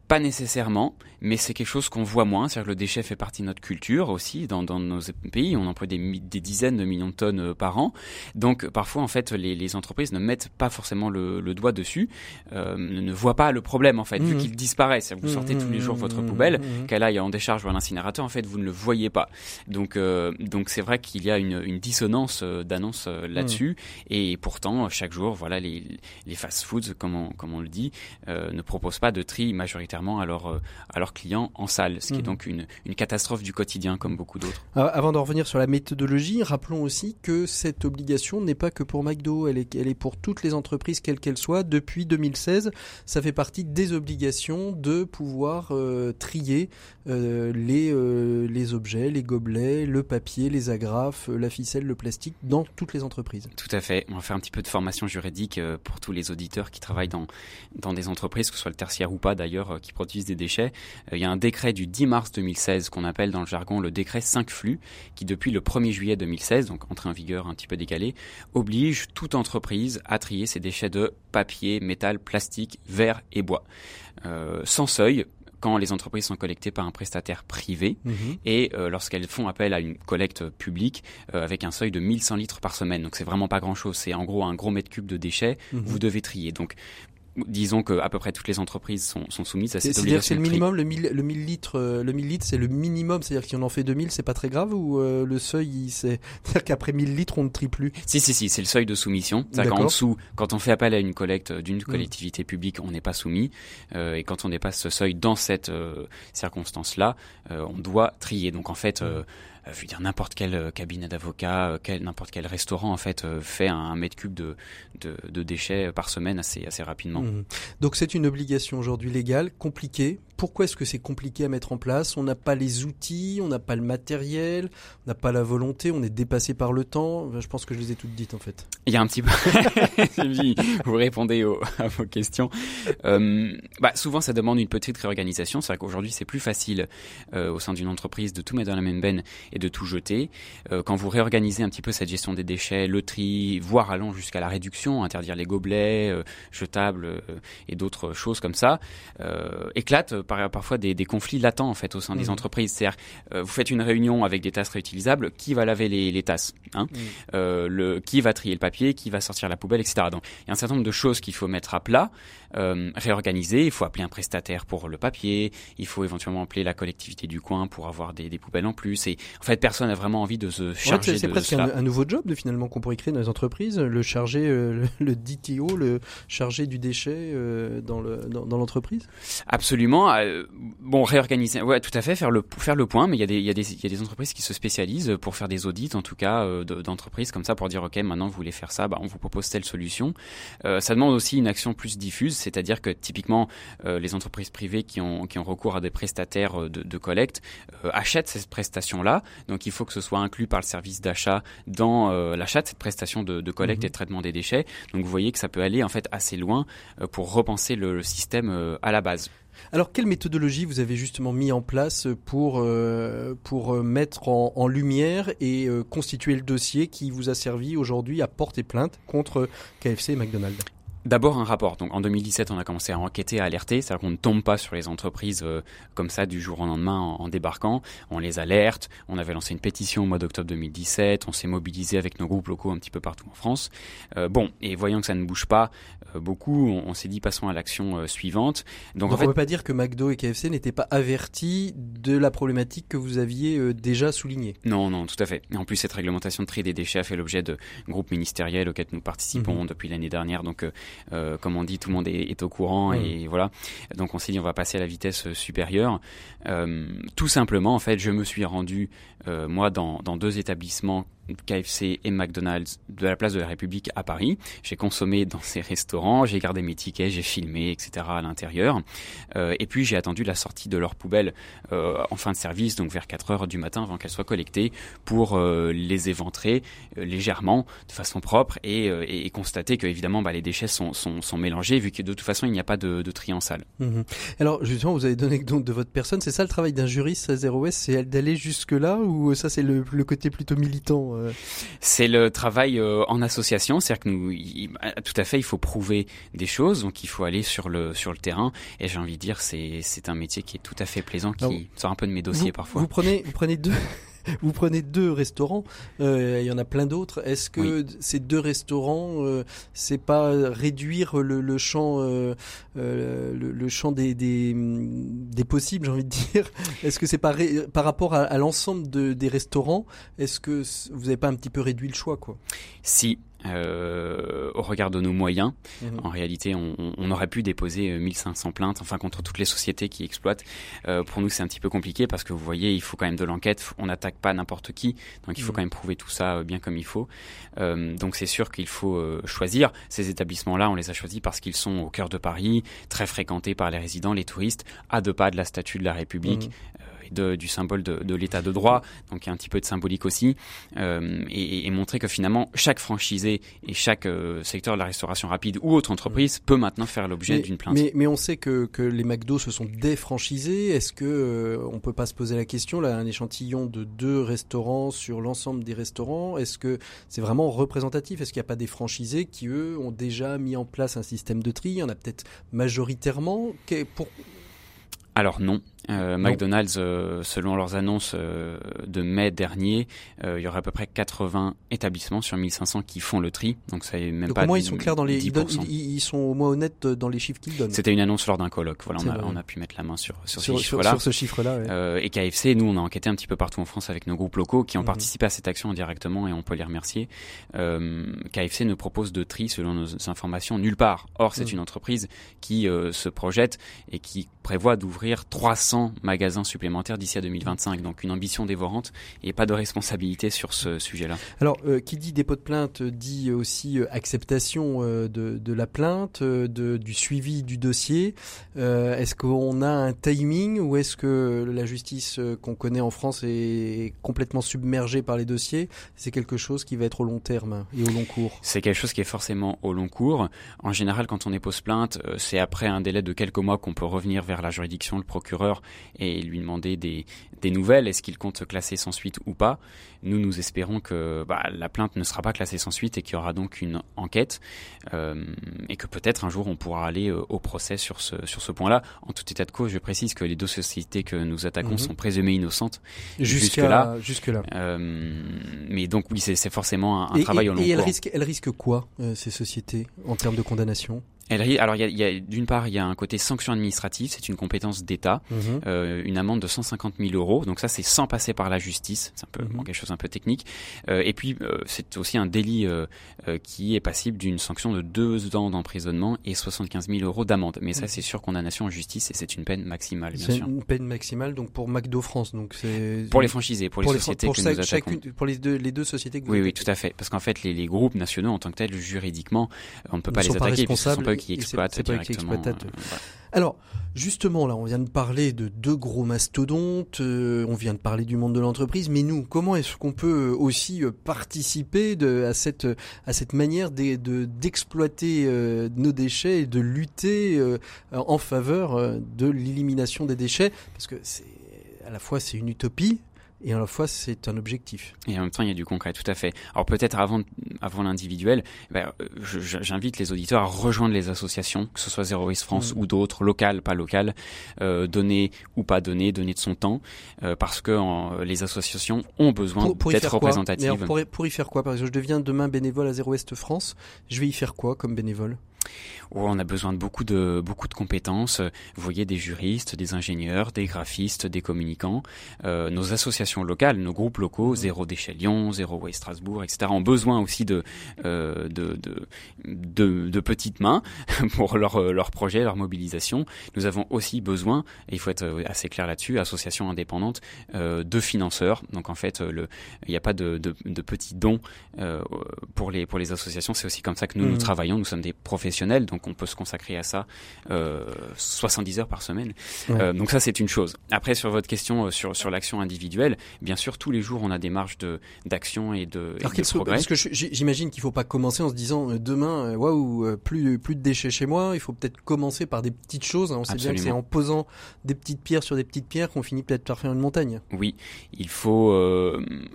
Pas nécessairement, mais c'est quelque chose qu'on voit moins. C'est-à-dire que le déchet fait partie de notre culture aussi. Dans, dans nos pays, on emploie des, des, dizaines de millions de tonnes euh, par an. Donc parfois, en fait, les, les entreprises ne mettent pas forcément le, le doigt dessus, euh, ne voient pas le problème en fait, vu mmh. qu'il disparaît. C'est-à-dire que vous sortez tous les jours votre mmh. poubelle, mmh. qu'elle aille en décharge ou à l'incinérateur, en fait, vous ne le voyez pas. Donc euh, donc c'est vrai qu'il y a une, une dissonance d'annonce là-dessus. Et pourtant, chaque jour, voilà, les, les fast-foods, comme on, comme on le dit, ne proposent pas de tri majoritaire à, euh, à leurs clients en salle, ce qui est mhm. donc une, une, catastrophe du quotidien comme beaucoup d'autres. Ah, avant de revenir sur la méthodologie, rappelons aussi que cette obligation n'est pas que pour McDo, elle est, elle est pour toutes les entreprises, quelles qu'elles soient. Depuis 2016, ça fait partie des obligations de pouvoir euh, trier euh, les, les objets, les gobelets, le papier, les agrafes, la ficelle, le plastique dans toutes les entreprises. Tout à fait. On va faire un petit peu de formation juridique pour tous les auditeurs qui travaillent dans, dans des entreprises, que ce soit le tertiaire ou pas d'ailleurs, qui produisent des déchets. Euh, il y a un décret du 10 mars 2016 qu'on appelle dans le jargon le décret 5 flux qui depuis le 1er juillet 2016, donc entré en vigueur un petit peu décalé, oblige toute entreprise à trier ses déchets de papier, métal, plastique, verre et bois. Euh, sans seuil, quand les entreprises sont collectées par un prestataire privé mhm. et euh, lorsqu'elles font appel à une collecte publique avec un seuil de 1100 litres par semaine. Donc c'est vraiment pas grand chose. C'est en gros un gros mètre cube de déchets. Mhm. Vous devez trier. Donc disons que à peu près toutes les entreprises sont, sont soumises à cette obligation. C'est le minimum, le 1000 le 1000 litres, euh, le 1000 litres, c'est le minimum. C'est-à-dire que si on en fait 2000, c'est pas très grave ou euh, le seuil, c'est à dire qu'après 1000 litres, on ne trie plus? Si si si, c'est le seuil de soumission. C'est qu'en dessous, quand on fait appel à une collecte d'une mm. collectivité publique, on n'est pas soumis. Euh, et quand on dépasse ce seuil dans cette circonstance-là, on doit trier. Donc en fait. Mm. Euh, dire n'importe quel euh, cabinet d'avocat, euh, n'importe quel restaurant en fait fait un, mètre cube de, déchets par semaine assez assez rapidement. Mmh. Donc c'est une obligation aujourd'hui légale, compliquée. Pourquoi est-ce que c'est compliqué à mettre en place? On n'a pas les outils, on n'a pas le matériel, on n'a pas la volonté, on est dépassé par le temps. Je pense que je les ai toutes dites en fait. Il y a un petit peu. vous répondez à vos questions. bah, souvent ça demande une petite réorganisation. C'est vrai qu'aujourd'hui c'est plus facile au sein d'une entreprise de tout mettre dans la même benne de tout jeter. Euh, quand vous réorganisez un petit peu cette gestion des déchets, le tri, voire allant jusqu'à la réduction, interdire les gobelets, euh, jetables euh, et d'autres choses comme ça, éclatent par, parfois des, conflits latents en fait au sein des mmh. entreprises. C'est-à-dire, vous faites une réunion avec des tasses réutilisables, qui va laver les, tasses hein mmh. le, Qui va trier le papier Qui va sortir la poubelle, etc. Donc, il y a un certain nombre de choses qu'il faut mettre à plat, réorganiser. Il faut appeler un prestataire pour le papier. Il faut éventuellement appeler la collectivité du coin pour avoir des, des poubelles en plus. Et en fait, personne n'a vraiment envie de se charger C'est presque un, nouveau job de, finalement qu'on pourrait créer dans les entreprises, le chargé, euh, le, DTO, le chargé du déchet euh, dans le dans, l'entreprise? Absolument. Euh, bon, réorganiser, ouais, tout à fait, faire le faire le point. Mais il y a des il y a des il y a des entreprises qui se spécialisent pour faire des audits, en tout cas d'entreprises comme ça, pour dire ok, maintenant vous voulez faire ça, bah, on vous propose telle solution. ça demande aussi une action plus diffuse, c'est-à-dire que typiquement les entreprises privées qui ont qui ont recours à des prestataires de, de collecte achètent ces prestations là donc il faut que ce soit inclus par le service d'achat dans euh, l'achat de cette prestation de, collecte et de mhm. traitement des déchets. Donc vous voyez que ça peut aller en fait assez loin euh, pour repenser le, système euh, à la base. Alors, quelle méthodologie vous avez justement mis en place pour, pour mettre en, en lumière et constituer le dossier qui vous a servi aujourd'hui à porter plainte contre KFC et McDonald's? D'abord un rapport. Donc en 2017, on a commencé à enquêter, à alerter, c'est-à-dire qu'on ne tombe pas sur les entreprises euh, comme ça du jour au lendemain en, débarquant. On les alerte. On avait lancé une pétition au mois d'octobre 2017. On s'est mobilisé avec nos groupes locaux un petit peu partout en France. Euh, bon, et voyant que ça ne bouge pas euh, beaucoup, on, s'est dit passons à l'action suivante. Donc, en fait, on ne peut pas dire que McDo et KFC n'étaient pas avertis de la problématique que vous aviez déjà soulignée. Non, non, tout à fait. En plus, cette réglementation de tri des déchets a fait l'objet de groupes ministériels auxquels nous participons mhm. depuis l'année dernière. Donc comme on dit, tout le monde est, au courant et voilà. Donc on s'est dit on va passer à la vitesse supérieure. tout simplement, en fait, je me suis rendu moi dans, dans deux établissements KFC et McDonald's de la place de la République à Paris. J'ai consommé dans ces restaurants, j'ai gardé mes tickets, j'ai filmé, etc. à l'intérieur. Euh, et puis j'ai attendu la sortie de leurs poubelles euh, en fin de service, donc vers 4 heures du matin avant qu'elles soient collectées, pour euh, les éventrer euh, légèrement, de façon propre, et, constater que évidemment bah, les déchets sont, mélangés, vu que de toute façon il n'y a pas de, tri en salle. Mhm. Alors justement, vous avez donné donc de votre personne, c'est ça le travail d'un juriste à Zero West, c'est d'aller jusque là, ou ça c'est le côté plutôt militant euh, c'est le travail euh, en association, c'est-à-dire que nous, bah, tout à fait, il faut prouver des choses, donc il faut aller sur le sur le terrain. Et j'ai envie de dire, c'est c'est un métier qui est tout à fait plaisant, qui sort un peu de mes dossiers parfois. Vous prenez vous prenez deux vous prenez deux restaurants, euh, il y en a plein d'autres. Est-ce que ces deux restaurants, euh, c'est pas réduire le, le champ, euh, euh le, le, champ des, des, des possibles, j'ai envie de dire? Est-ce que c'est pas par rapport à, à l'ensemble de, des restaurants Est-ce que vous n'avez pas un petit peu réduit le choix, quoi? Si, euh, au regard de nos moyens. Mhm. En réalité, on, on, aurait pu déposer 1500 euh, plaintes, enfin contre toutes les sociétés qui exploitent. Euh, pour nous, c'est un petit peu compliqué parce que vous voyez, il faut quand même de l'enquête. On n'attaque pas n'importe qui, donc il faut mhm. quand même prouver tout ça bien comme il faut. Euh, donc c'est sûr qu'il faut choisir ces établissements-là. On les a choisis parce qu'ils sont au cœur de Paris, très fréquentés par les résidents, les touristes, à deux pas de la statue de la République. Mhm de, du symbole de, de l'état de droit, donc il y a un petit peu de symbolique aussi, euh, et, et, montrer que finalement chaque franchisé et chaque euh, secteur de la restauration rapide ou autre entreprise peut maintenant faire l'objet d'une plainte. Mais, mais, on sait que, que les McDo se sont défranchisés. Est-ce que euh, on peut pas se poser la question là, un échantillon de deux restaurants sur l'ensemble des restaurants, est-ce que c'est vraiment représentatif? Est-ce qu'il n'y a pas des franchisés qui eux ont déjà mis en place un système de tri? Il y en a peut-être majoritairement. Pour... Alors non, euh, McDonald's, euh, selon leurs annonces euh, de mai dernier, il y aura à peu près 80 établissements sur 1500 qui font le tri. Donc ça est même donc pas. Au moins ils sont clairs dans les. Ils, ils, sont au moins honnêtes dans les chiffres qu'ils donnent. C'était une annonce lors d'un colloque. Voilà, on a, on a, pu mettre la main sur sur, sur chiffres-là. Sur, ce chiffre-là. Ouais. et KFC, nous, on a enquêté un petit peu partout en France avec nos groupes locaux qui ont mhm. participé à cette action directement et on peut les remercier. KFC ne propose de tri, selon nos informations, nulle part. Or, c'est mhm. une entreprise qui se projette et qui prévoit d'ouvrir 300 magasins supplémentaires d'ici à 2025. Donc une ambition dévorante et pas de responsabilité sur ce sujet-là. Alors, euh, qui dit dépôt de plainte dit aussi euh, acceptation euh, de, de, la plainte, de, du suivi du dossier. est-ce qu'on a un timing ou est-ce que la justice qu'on connaît en France est complètement submergée par les dossiers? C'est quelque chose qui va être au long terme et au long cours C'est quelque chose qui est forcément au long cours. En général, quand on dépose plainte, c'est après un délai de quelques mois qu'on peut revenir vers la juridiction, le procureur, et lui demander des, des nouvelles. Est-ce qu'il compte se classer sans suite ou pas? Nous, nous espérons que bah, la plainte ne sera pas classée sans suite et qu'il y aura donc une enquête euh, et que peut-être un jour on pourra aller euh, au procès sur ce, sur ce point-là. En tout état de cause, je précise que les deux sociétés que nous attaquons mhm. sont présumées innocentes jusque-là. Jusque là. Euh, mais donc oui, c'est forcément un, travail au long. Et elles risquent, elles risquent quoi, ces sociétés, en termes de condamnation? Alors, il y a, y a d'une part, il y a un côté sanction administrative, c'est une compétence d'État, mhm. euh, une amende de 150 000 euros. Donc ça, c'est sans passer par la justice, c'est un peu mhm. quelque chose un peu technique. Euh, et puis, euh, c'est aussi un délit euh, euh, qui est passible d'une sanction de deux ans d'emprisonnement et 75 000 euros d'amende. Mais ça, mhm. c'est sur condamnation en justice et c'est une peine maximale, bien sûr. C'est une peine maximale, donc pour McDo France, donc c'est pour les franchisés, pour, les sociétés que nous attaquons. pour les deux, les deux sociétés que vous Oui, oui, tout à fait. Parce qu'en fait, les, les, groupes nationaux en tant que tels, juridiquement, on ne peut pas les attaquer sont pas eux qui exploitent. Euh, Alors, justement, là, on vient de parler de deux gros mastodontes, euh, on vient de parler du monde de l'entreprise, mais nous, comment est-ce qu'on peut euh, aussi participer de, à cette à cette manière d'exploiter de, nos déchets et de lutter en faveur de l'élimination des déchets? Parce que c'est à la fois c'est une utopie, et à la fois c'est un objectif. Et en même temps il y a du concret, tout à fait. Alors peut-être avant, avant l'individuel, ben, j'invite les auditeurs à rejoindre les associations, que ce soit Zero Waste France mm. ou d'autres, locales, pas locales, euh, donner ou pas donner, donner de son temps, euh, parce que en, les associations ont besoin d'être représentatives. pour, pour, y faire quoi Par exemple, je deviens demain bénévole à Zero Waste France, je vais y faire quoi comme bénévole? On a besoin de beaucoup de beaucoup de compétences. Vous voyez des juristes, des ingénieurs, des graphistes, des communicants. Euh, nos associations locales, nos groupes locaux, Zéro Déchet Lyon, Zéro Way Strasbourg, etc. ont besoin aussi de euh, de, de, de, petites mains pour leur leur projet, leur mobilisation. Nous avons aussi besoin, et il faut être assez clair là-dessus, associations indépendantes, euh, de financeurs. Donc en fait, le il n'y a pas de, de, de petits dons euh, pour les pour les associations. C'est aussi comme ça que nous nous mmh. travaillons. Nous sommes des professionnels. Donc donc on peut se consacrer à ça euh, 70 heures par semaine. Euh, donc ça c'est une chose. Après sur votre question euh, sur sur l'action individuelle, bien sûr tous les jours on a des marges de d'action et de, et de progrès. Parce que j'imagine qu'il faut pas commencer en se disant euh, demain waouh plus plus de déchets chez moi. Il faut peut-être commencer par des petites choses. On sait bien que c'est en posant des petites pierres sur des petites pierres qu'on finit peut-être par faire une montagne. Oui, il faut.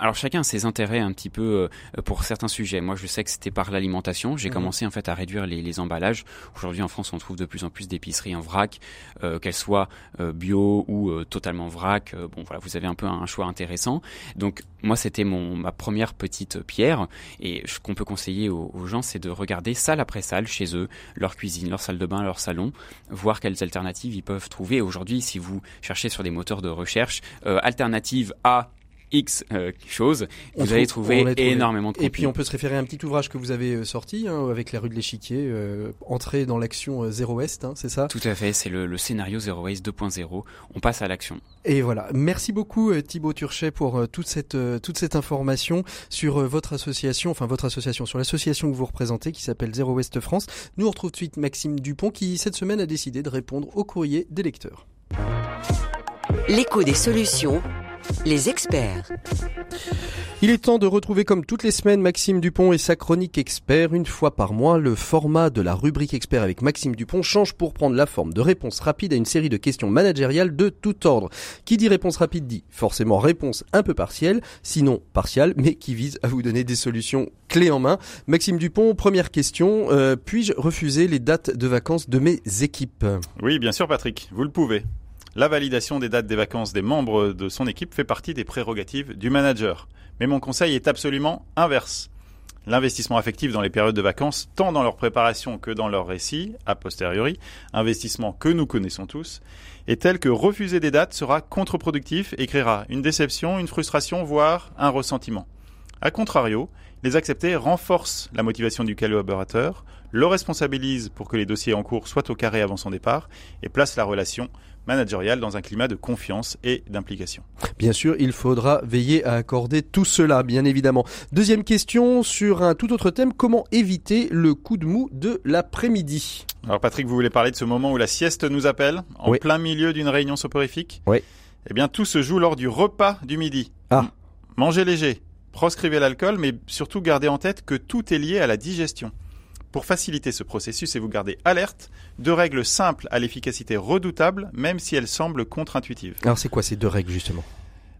alors chacun a ses intérêts un petit peu pour certains sujets. Moi je sais que c'était par l'alimentation. J'ai commencé en fait à réduire les, les emballages Aujourd'hui en France, on trouve de plus en plus d'épiceries en vrac, euh, qu'elles soient euh, bio ou euh, totalement vrac. bon, voilà, vous avez un peu un, choix intéressant. Donc moi, c'était mon ma première petite pierre. Et ce qu'on peut conseiller aux, gens, c'est de regarder salle après salle chez eux, leur cuisine, leur salle de bain, leur salon, voir quelles alternatives ils peuvent trouver. Aujourd'hui, si vous cherchez sur des moteurs de recherche, alternative à X euh, choses, vous allez trouver énormément de Et puis on peut se référer à un petit ouvrage que vous avez euh, sorti hein, avec la rue de l'Échiquier, euh, Entrer dans l'action Zéro Waste, hein, c'est ça? Tout à fait, c'est le, le, scénario Zéro Waste 2.0. On passe à l'action. Et voilà. Merci beaucoup Thibaut Turchet pour toute cette toute cette information sur votre association, enfin votre association, sur l'association que vous représentez qui s'appelle Zéro Waste France. Nous on retrouve tout de suite Maxime Dupont qui cette semaine a décidé de répondre au courrier des lecteurs. L'écho des solutions les experts. Il est temps de retrouver comme toutes les semaines Maxime Dupont et sa chronique expert. Une fois par mois, le format de la rubrique expert avec Maxime Dupont change pour prendre la forme de réponse rapide à une série de questions managériales de tout ordre. Qui dit réponse rapide dit forcément réponse un peu partielle, sinon partielle, mais qui vise à vous donner des solutions clés en main. Maxime Dupont, première question. Euh, puis-je refuser les dates de vacances de mes équipes? Oui, bien sûr Patrick, vous le pouvez. La validation des dates des vacances des membres de son équipe fait partie des prérogatives du manager. Mais mon conseil est absolument inverse. L'investissement affectif dans les périodes de vacances, tant dans leur préparation que dans leur récit, a posteriori, investissement que nous connaissons tous, est tel que refuser des dates sera contre-productif et créera une déception, une frustration, voire un ressentiment. A contrario, les accepter renforce la motivation du collaborateur, le responsabilise pour que les dossiers en cours soient au carré avant son départ et place la relation managériale dans un climat de confiance et d'implication. Bien sûr, il faudra veiller à accorder tout cela, bien évidemment. Deuxième question sur un tout autre thème, comment éviter le coup de mou de l'après-midi? Alors Patrick, vous voulez parler de ce moment où la sieste nous appelle, en plein milieu d'une réunion soporifique? Oui. Eh bien, tout se joue lors du repas du midi. Ah. Mangez léger, proscrivez l'alcool, mais surtout gardez en tête que tout est lié à la digestion. Pour faciliter ce processus et vous garder alerte, deux règles simples à l'efficacité redoutable, même si elles semblent contre-intuitives. Alors c'est quoi ces deux règles justement?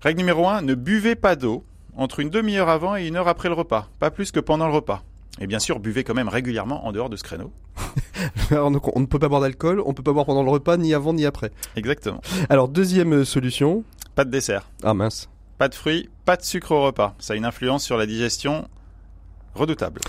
Règle numéro 1, ne buvez pas d'eau entre une demi-heure avant et une heure après le repas, pas plus que pendant le repas. Et bien sûr, buvez quand même régulièrement en dehors de ce créneau. Alors, on ne peut pas boire d'alcool, on ne peut pas boire pendant le repas, ni avant ni après. Exactement. Alors, deuxième euh, solution. Pas de dessert. Ah mince. Pas de fruits, pas de sucre au repas. Ça a une influence sur la digestion redoutable.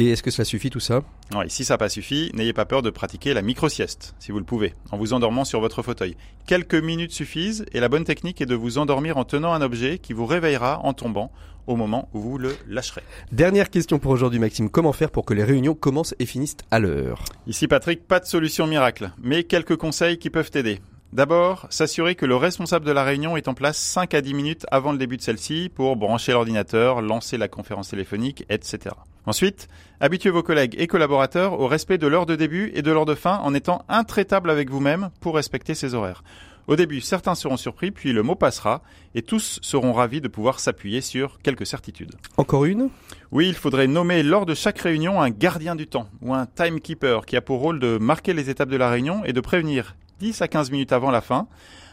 Et est-ce que cela suffit tout ça? Oui, si ça n'a pas suffi, n'ayez pas peur de pratiquer la micro-sieste, si vous le pouvez, en vous endormant sur votre fauteuil. Quelques minutes suffisent et la bonne technique est de vous endormir en tenant un objet qui vous réveillera en tombant au moment où vous le lâcherez. Dernière question pour aujourd'hui Maxime, comment faire pour que les réunions commencent et finissent à l'heure? Ici Patrick, pas de solution miracle, mais quelques conseils qui peuvent t'aider. D'abord, s'assurer que le responsable de la réunion est en place 5 à 10 minutes avant le début de celle-ci pour brancher l'ordinateur, lancer la conférence téléphonique, etc. Ensuite, habituez vos collègues et collaborateurs au respect de l'heure de début et de l'heure de fin en étant intraitable avec vous-même pour respecter ces horaires. Au début, certains seront surpris, puis le mot passera, et tous seront ravis de pouvoir s'appuyer sur quelques certitudes. Encore une? Oui, il faudrait nommer lors de chaque réunion un gardien du temps, ou un timekeeper, qui a pour rôle de marquer les étapes de la réunion et de prévenir 10 à 15 minutes avant la fin,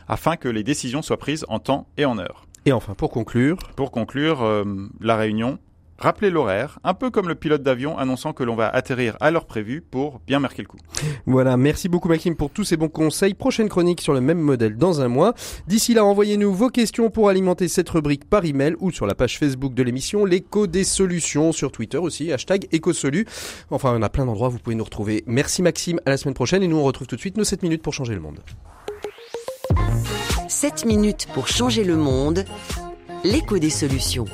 afin que les décisions soient prises en temps et en heure. Et enfin, pour conclure Pour conclure, euh, la réunion, Rappelez l'horaire, un peu comme le pilote d'avion annonçant que l'on va atterrir à l'heure prévue pour bien marquer le coup. Voilà, merci beaucoup Maxime pour tous ces bons conseils. Prochaine chronique sur le même modèle dans un mois. D'ici là, envoyez-nous vos questions pour alimenter cette rubrique par email ou sur la page Facebook de l'émission L'écho des solutions, sur Twitter aussi, hashtag écosolu. Enfin, on a plein d'endroits où vous pouvez nous retrouver. Merci Maxime, à la semaine prochaine et nous on retrouve tout de suite nos 7 minutes pour changer le monde. 7 minutes pour changer le monde, l'écho des solutions.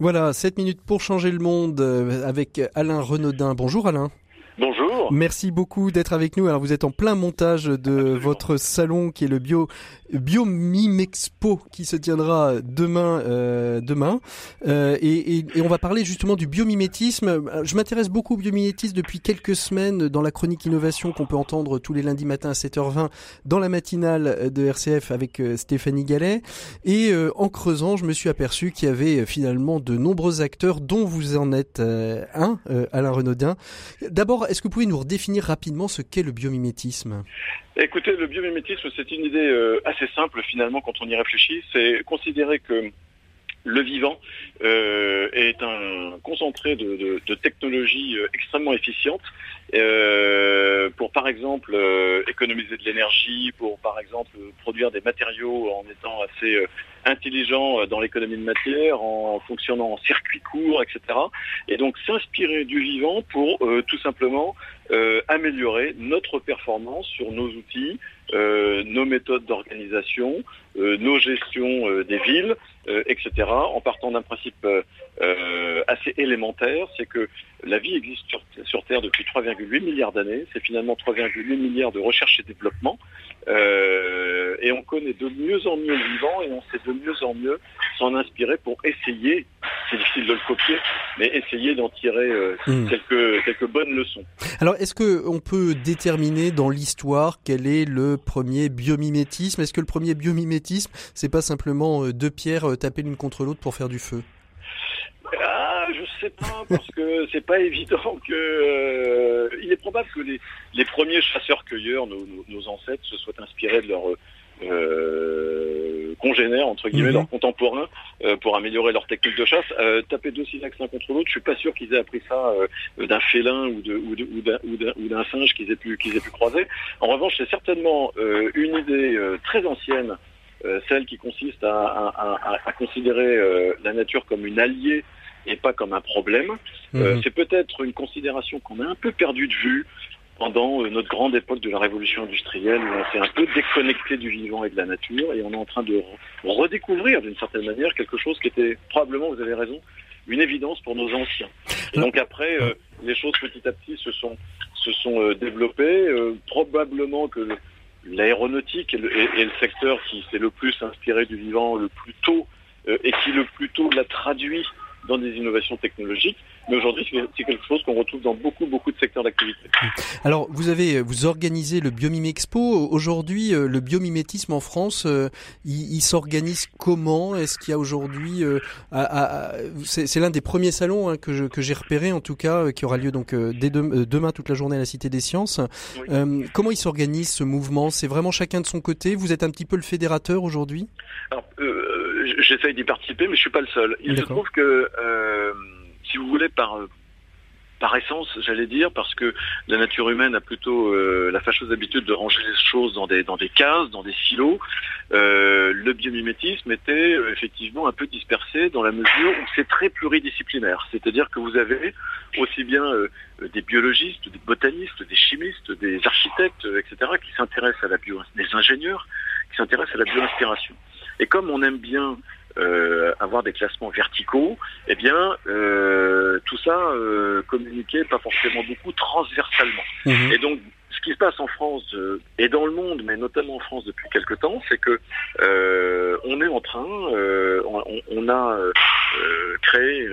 Voilà, 7 minutes pour changer le monde euh, avec Alain Renaudin. Bonjour Alain. Bonjour. Merci beaucoup d'être avec nous. Alors vous êtes en plein montage de votre salon qui est le Bio Biomimexpo qui se tiendra demain euh, demain euh, et, et, et, on va parler justement du biomimétisme. Je m'intéresse beaucoup au biomimétisme depuis quelques semaines dans la chronique innovation qu'on peut entendre tous les lundis matins à 7h20 dans la matinale de RCF avec euh, Stéphanie Gallet et euh, en creusant je me suis aperçu qu'il y avait finalement de nombreux acteurs dont vous en êtes euh, un Alain Renaudin. D'abord est-ce que vous pouvez nous redéfinir rapidement ce qu'est le biomimétisme? Écoutez, le biomimétisme, c'est une idée euh, assez simple finalement quand on y réfléchit. C'est considérer que le vivant euh, est un concentré de, technologies euh, extrêmement efficientes euh, pour par exemple économiser de l'énergie, pour par exemple produire des matériaux en étant assez intelligent dans l'économie de matière, en fonctionnant en circuit court, etc. Et donc s'inspirer du vivant pour tout simplement améliorer notre performance sur nos outils, nos méthodes d'organisation, nos gestions des villes, etc. En partant d'un principe assez élémentaire, c'est que la vie existe sur, sur Terre depuis 3,8 milliards d'années. C'est finalement 3,8 milliards de recherche et développement. Euh, et on connaît de mieux en mieux le vivant et on sait de mieux en mieux s'en inspirer pour essayer, c'est difficile de le copier, mais essayer d'en tirer euh, mmh. quelques, quelques bonnes leçons. Alors, est-ce qu'on peut déterminer dans l'histoire quel est le premier biomimétisme? Est-ce que le premier biomimétisme, c'est pas simplement euh, deux pierres tapées l'une contre l'autre pour faire du feu? Je sais pas parce que c'est pas évident que. Euh, il est probable que les, les premiers chasseurs-cueilleurs, nos, nos, nos, ancêtres, se soient inspirés de leurs euh, congénères entre guillemets, mm -hmm. leurs contemporains, euh, pour améliorer leur technique de chasse. Euh, taper deux silex l'un contre l'autre, je suis pas sûr qu'ils aient appris ça d'un félin ou de ou d'un singe qu'ils aient pu qu'ils aient pu croiser. En revanche, c'est certainement une idée très ancienne. celle qui consiste à, à, à, à considérer la nature comme une alliée et pas comme un problème. Mmh. Euh, c'est peut-être une considération qu'on a un peu perdu de vue pendant euh, notre grande époque de la révolution industrielle où on s'est un peu déconnecté du vivant et de la nature et on est en train de redécouvrir d'une certaine manière quelque chose qui était probablement, vous avez raison, une évidence pour nos anciens. Et donc après, euh, les choses petit à petit se sont, se sont euh, développées. Euh, probablement que l'aéronautique est, est, est, le secteur qui s'est le plus inspiré du vivant le plus tôt et qui le plus tôt l'a traduit dans des innovations technologiques. Mais aujourd'hui, c'est quelque chose qu'on retrouve dans beaucoup, beaucoup de secteurs d'activité. Alors, vous avez, vous organisez le Biomime Expo. Aujourd'hui, euh, le biomimétisme en France, euh, il, il s'organise comment? Est-ce qu'il y a aujourd'hui, euh, c'est l'un des premiers salons hein, que je, que j'ai repéré en tout cas, euh, qui aura lieu donc euh, dès de, demain toute la journée à la Cité des Sciences. Oui. comment il s'organise ce mouvement? C'est vraiment chacun de son côté? Vous êtes un petit peu le fédérateur aujourd'hui? Alors, j'essaye d'y participer, mais je suis pas le seul. Il se trouve que, euh, si vous voulez, par par essence, j'allais dire, parce que la nature humaine a plutôt euh, la fâcheuse habitude de ranger les choses dans des dans des cases, dans des silos. Euh, le biomimétisme était euh, effectivement un peu dispersé dans la mesure où c'est très pluridisciplinaire. C'est-à-dire que vous avez aussi bien euh, des biologistes, des botanistes, des chimistes, des architectes, etc., qui s'intéressent à la bio, des ingénieurs qui s'intéressent à la bioinspiration. Et comme on aime bien euh, avoir des classements verticaux, eh bien, euh, tout ça euh, communiquait pas forcément beaucoup transversalement. Mmh. Et donc, ce qui se passe en France euh, et dans le monde, mais notamment en France depuis quelque temps, c'est que euh, on est en train, euh, on, on, a créé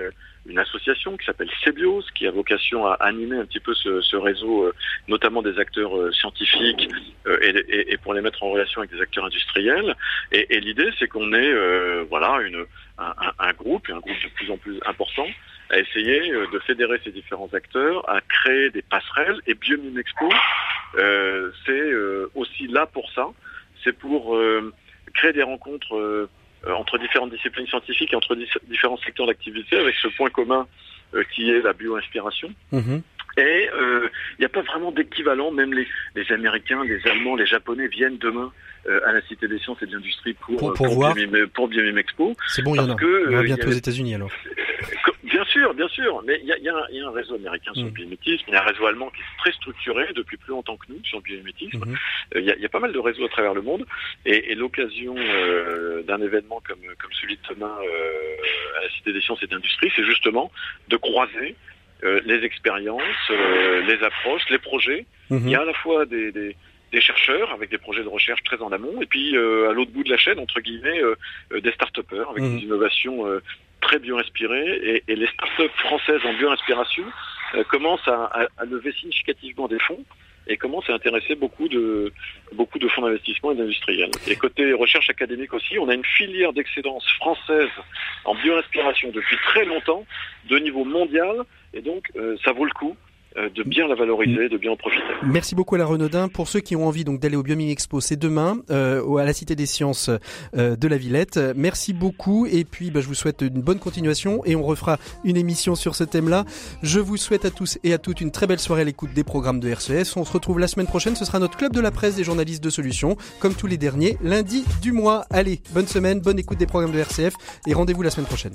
une association qui s'appelle Cebios, qui a vocation à animer un petit peu ce, réseau, euh, notamment des acteurs euh, scientifiques euh, et, pour les mettre en relation avec des acteurs industriels. Et, l'idée, c'est qu'on ait voilà une, un, groupe, un groupe de plus en plus important, à essayer de fédérer ces différents acteurs, à créer des passerelles. Et Biomime Expo, c'est aussi là pour ça. C'est pour créer des rencontres entre différentes disciplines scientifiques et entre différents secteurs d'activité, avec ce point commun qui est la bio-inspiration. Mhm. Et il n'y a pas vraiment d'équivalent, même les, les Américains, les Allemands, les Japonais viennent demain à la Cité des Sciences et de l'Industrie pour, pour, pour, pour Biomim Expo. C'est bon, il y en a. Que, On va bientôt aux États-Unis alors. Bien sûr, bien sûr, mais il y a, y, a y a, un réseau américain sur le mm. biomimétisme, il y a un réseau allemand qui est très structuré depuis plus longtemps que nous sur le biomimétisme. Mm-hmm. Euh, il y, a, y, a, pas mal de réseaux à travers le monde, et, et l'occasion euh, d'un événement comme, comme celui de demain euh, à la Cité des Sciences et d'Industrie, c'est justement de croiser euh, les expériences, euh, les approches, les projets. Mm-hmm. Il y a à la fois des, des des chercheurs avec des projets de recherche très en amont, et puis euh, à l'autre bout de la chaîne, entre guillemets, euh, des start-upers avec mmh. des innovations euh, très bio-inspirées, et, et, les start-up françaises en bio-inspiration commencent à, à, à, lever significativement des fonds et commencent à intéresser beaucoup de beaucoup de fonds d'investissement et d'industriels. Et côté recherche académique aussi, on a une filière d'excellence française en bio-inspiration depuis très longtemps, de niveau mondial, et donc ça vaut le coup euh, de bien la valoriser, de bien en profiter. Merci beaucoup à la Renaudin. Pour ceux qui ont envie donc d'aller au Bioming Expo, c'est demain euh, à la Cité des Sciences euh, de la Villette. Merci beaucoup et puis bah, je vous souhaite une bonne continuation et on refera une émission sur ce thème-là. Je vous souhaite à tous et à toutes une très belle soirée à l'écoute des programmes de RCS. On se retrouve la semaine prochaine. Ce sera notre club de la presse des journalistes de solutions, comme tous les derniers, lundi du mois. Allez, bonne semaine, bonne écoute des programmes de RCF et rendez-vous la semaine prochaine.